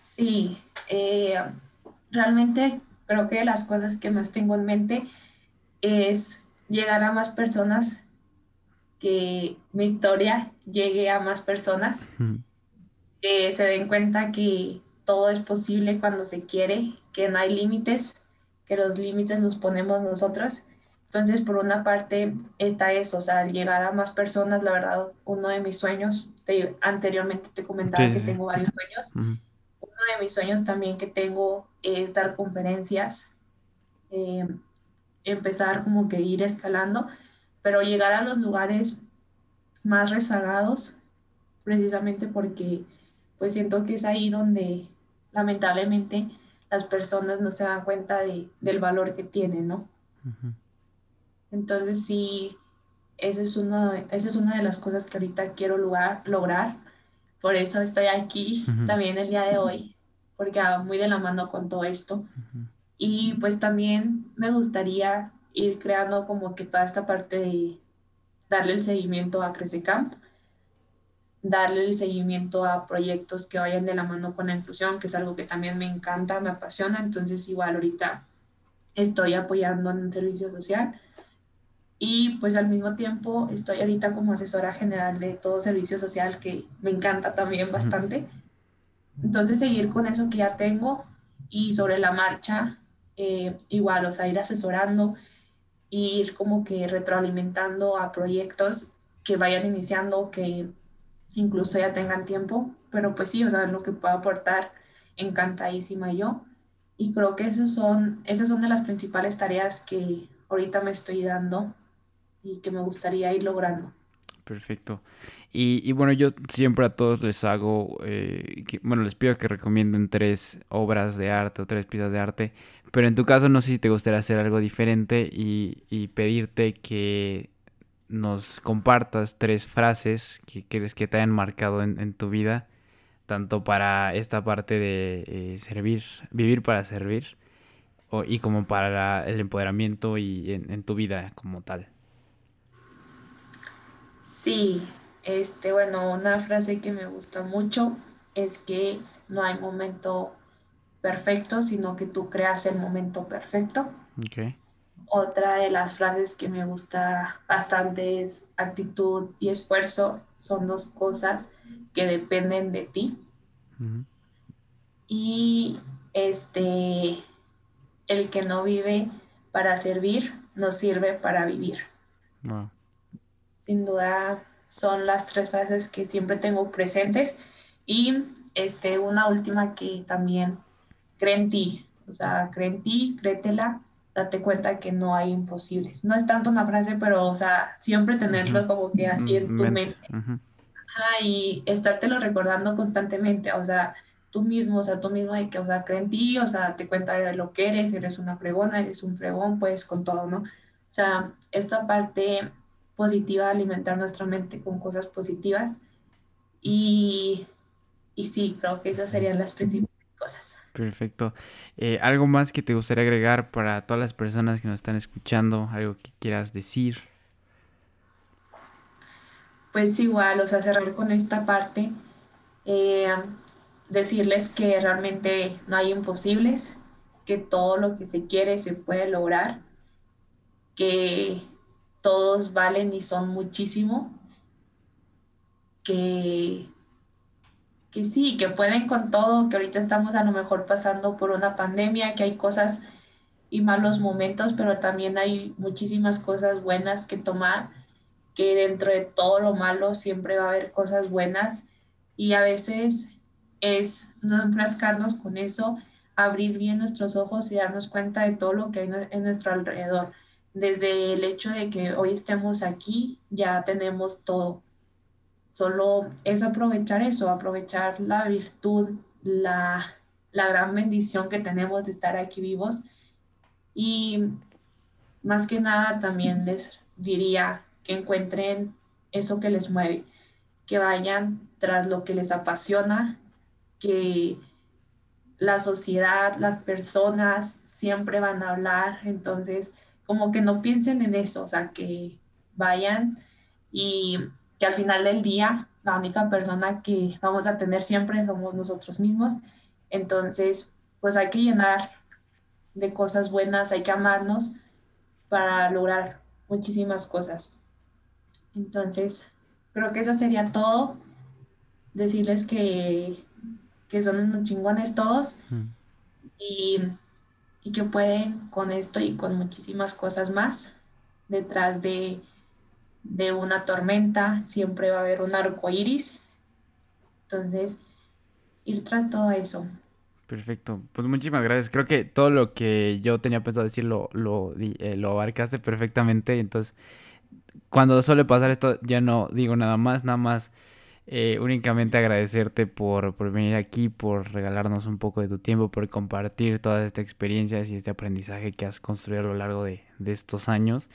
Sí, eh, realmente creo que las cosas que más tengo en mente es llegar a más personas, que mi historia llegue a más personas, que se den cuenta que todo es posible cuando se quiere, que no hay límites, que los límites los ponemos nosotros. Entonces, por una parte está eso, o sea, llegar a más personas, la verdad, uno de mis sueños, anteriormente te comentaba que tengo varios sueños, uno de mis sueños también que tengo es dar conferencias, eh, empezar como que ir escalando, pero llegar a los lugares más rezagados, precisamente porque pues siento que es ahí donde lamentablemente las personas no se dan cuenta de, del valor que tienen, ¿no? Entonces sí, esa es, uno, esa es una de las cosas que ahorita quiero lograr. Por eso estoy aquí también el día de hoy, porque va muy de la mano con todo esto. Y pues también me gustaría ir creando como que toda esta parte de darle el seguimiento a Crececamp darle el seguimiento a proyectos que vayan de la mano con la inclusión, que es algo que también me encanta, me apasiona. Entonces, igual ahorita estoy apoyando en un servicio social y pues al mismo tiempo estoy ahorita como asesora general de todo servicio social que me encanta también bastante. Entonces, seguir con eso que ya tengo y sobre la marcha, eh, igual, o sea, ir asesorando, ir como que retroalimentando a proyectos que vayan iniciando, que incluso ya tengan tiempo, pero pues sí, o sea, lo que puedo aportar, encantadísima yo. Y creo que esos son, esas son de las principales tareas que ahorita me estoy dando y que me gustaría ir logrando. Perfecto. Y, bueno, yo siempre a todos les hago, eh, bueno, les pido que recomienden tres obras de arte o tres piezas de arte, pero en tu caso no sé si te gustaría hacer algo diferente y, y pedirte que nos compartas tres frases que crees que te hayan marcado en, tu vida, tanto para esta parte de eh, servir, vivir para servir, y como para el empoderamiento y en, tu vida como tal. Sí, este, bueno, una frase que me gusta mucho es que no hay momento perfecto, sino que tú creas el momento perfecto. Okay. Otra de las frases que me gusta bastante es actitud y esfuerzo son dos cosas que dependen de ti. Y este, el que no vive para servir, no sirve para vivir. Sin duda son las tres frases que siempre tengo presentes. Y este, una última que también cree en ti, o sea, cree en ti, créetela date cuenta que no hay imposibles. No es tanto una frase, pero, o sea, siempre tenerlo como que así en tu mente. y estártelo recordando constantemente, o sea, tú mismo, o sea, tú mismo hay que, o sea, cree en ti, o sea, te cuenta de lo que eres, eres una fregona, eres un fregón, pues con todo, ¿no? O sea, esta parte positiva, alimentar nuestra mente con cosas positivas y, y sí, creo que esas serían las principales cosas. Perfecto. Eh, ¿Algo más que te gustaría agregar para todas las personas que nos están escuchando? ¿Algo que quieras decir? Pues igual, o sea, cerrar con esta parte, eh, decirles que realmente no hay imposibles, que todo lo que se quiere se puede lograr, que todos valen y son muchísimo, que que sí, que pueden con todo, que ahorita estamos a lo mejor pasando por una pandemia, que hay cosas y malos momentos, pero también hay muchísimas cosas buenas que tomar, que dentro de todo lo malo siempre va a haber cosas buenas y a veces es no enfrascarnos con eso, abrir bien nuestros ojos y darnos cuenta de todo lo que hay en nuestro alrededor. Desde el hecho de que hoy estemos aquí, ya tenemos todo Solo es aprovechar eso, aprovechar la virtud, la, gran bendición que tenemos de estar aquí vivos. Y más que nada también les diría que encuentren eso que les mueve, que vayan tras lo que les apasiona, que la sociedad, las personas siempre van a hablar, entonces como que no piensen en eso, o sea, que vayan y que al final del día la única persona que vamos a tener siempre somos nosotros mismos. Entonces, pues hay que llenar de cosas buenas, hay que amarnos para lograr muchísimas cosas. Entonces, creo que eso sería todo. Decirles que, que son unos chingones todos y, y que pueden con esto y con muchísimas cosas más detrás de de una tormenta, siempre va a haber un arco iris. Entonces, ir tras todo eso. Perfecto, pues muchísimas gracias. Creo que todo lo que yo tenía pensado decir lo, lo, eh, lo abarcaste perfectamente. Entonces, cuando suele pasar esto, ya no digo nada más, nada más eh, únicamente agradecerte por, por, venir aquí, por regalarnos un poco de tu tiempo, por compartir todas estas experiencias y este aprendizaje que has construido a lo largo de, de estos años.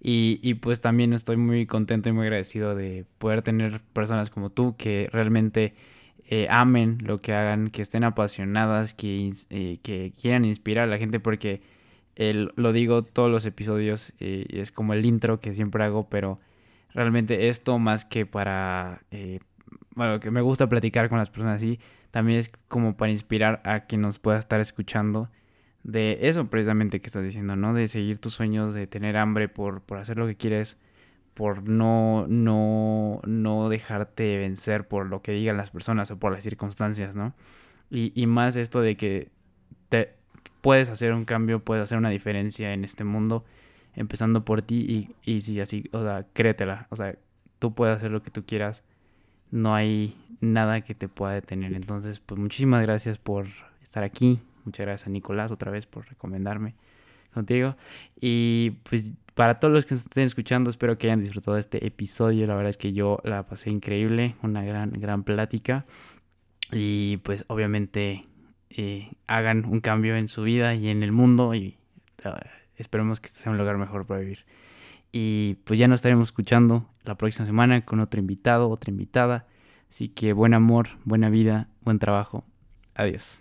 Y, y, pues también estoy muy contento y muy agradecido de poder tener personas como tú que realmente eh, amen lo que hagan, que estén apasionadas, que, eh, que quieran inspirar a la gente porque lo digo todos los episodios, es como el intro que siempre hago, pero realmente esto más que para bueno, que me gusta platicar con las personas así, también es como para inspirar a quien nos pueda estar escuchando de eso precisamente que estás diciendo, ¿no? De seguir tus sueños, de tener hambre por, por hacer lo que quieres, por no, no, no dejarte vencer por lo que digan las personas o por las circunstancias, ¿no? Y, y más esto de que te puedes hacer un cambio, puedes hacer una diferencia en este mundo, empezando por ti y, y si así, o sea, créetela, o sea, tú puedes hacer lo que tú quieras no hay nada que te pueda detener. Entonces, pues muchísimas gracias por estar aquí. Muchas gracias a Nicolás otra vez por recomendarme contigo. Y pues para todos los que estén escuchando, espero que hayan disfrutado de este episodio. La verdad es que yo la pasé increíble, una gran, gran plática. Y pues obviamente eh, hagan un cambio en su vida y en el mundo y uh, esperemos que sea un lugar mejor para vivir. Y pues ya nos estaremos escuchando la próxima semana con otro invitado, otra invitada. Así que buen amor, buena vida, buen trabajo. Adiós.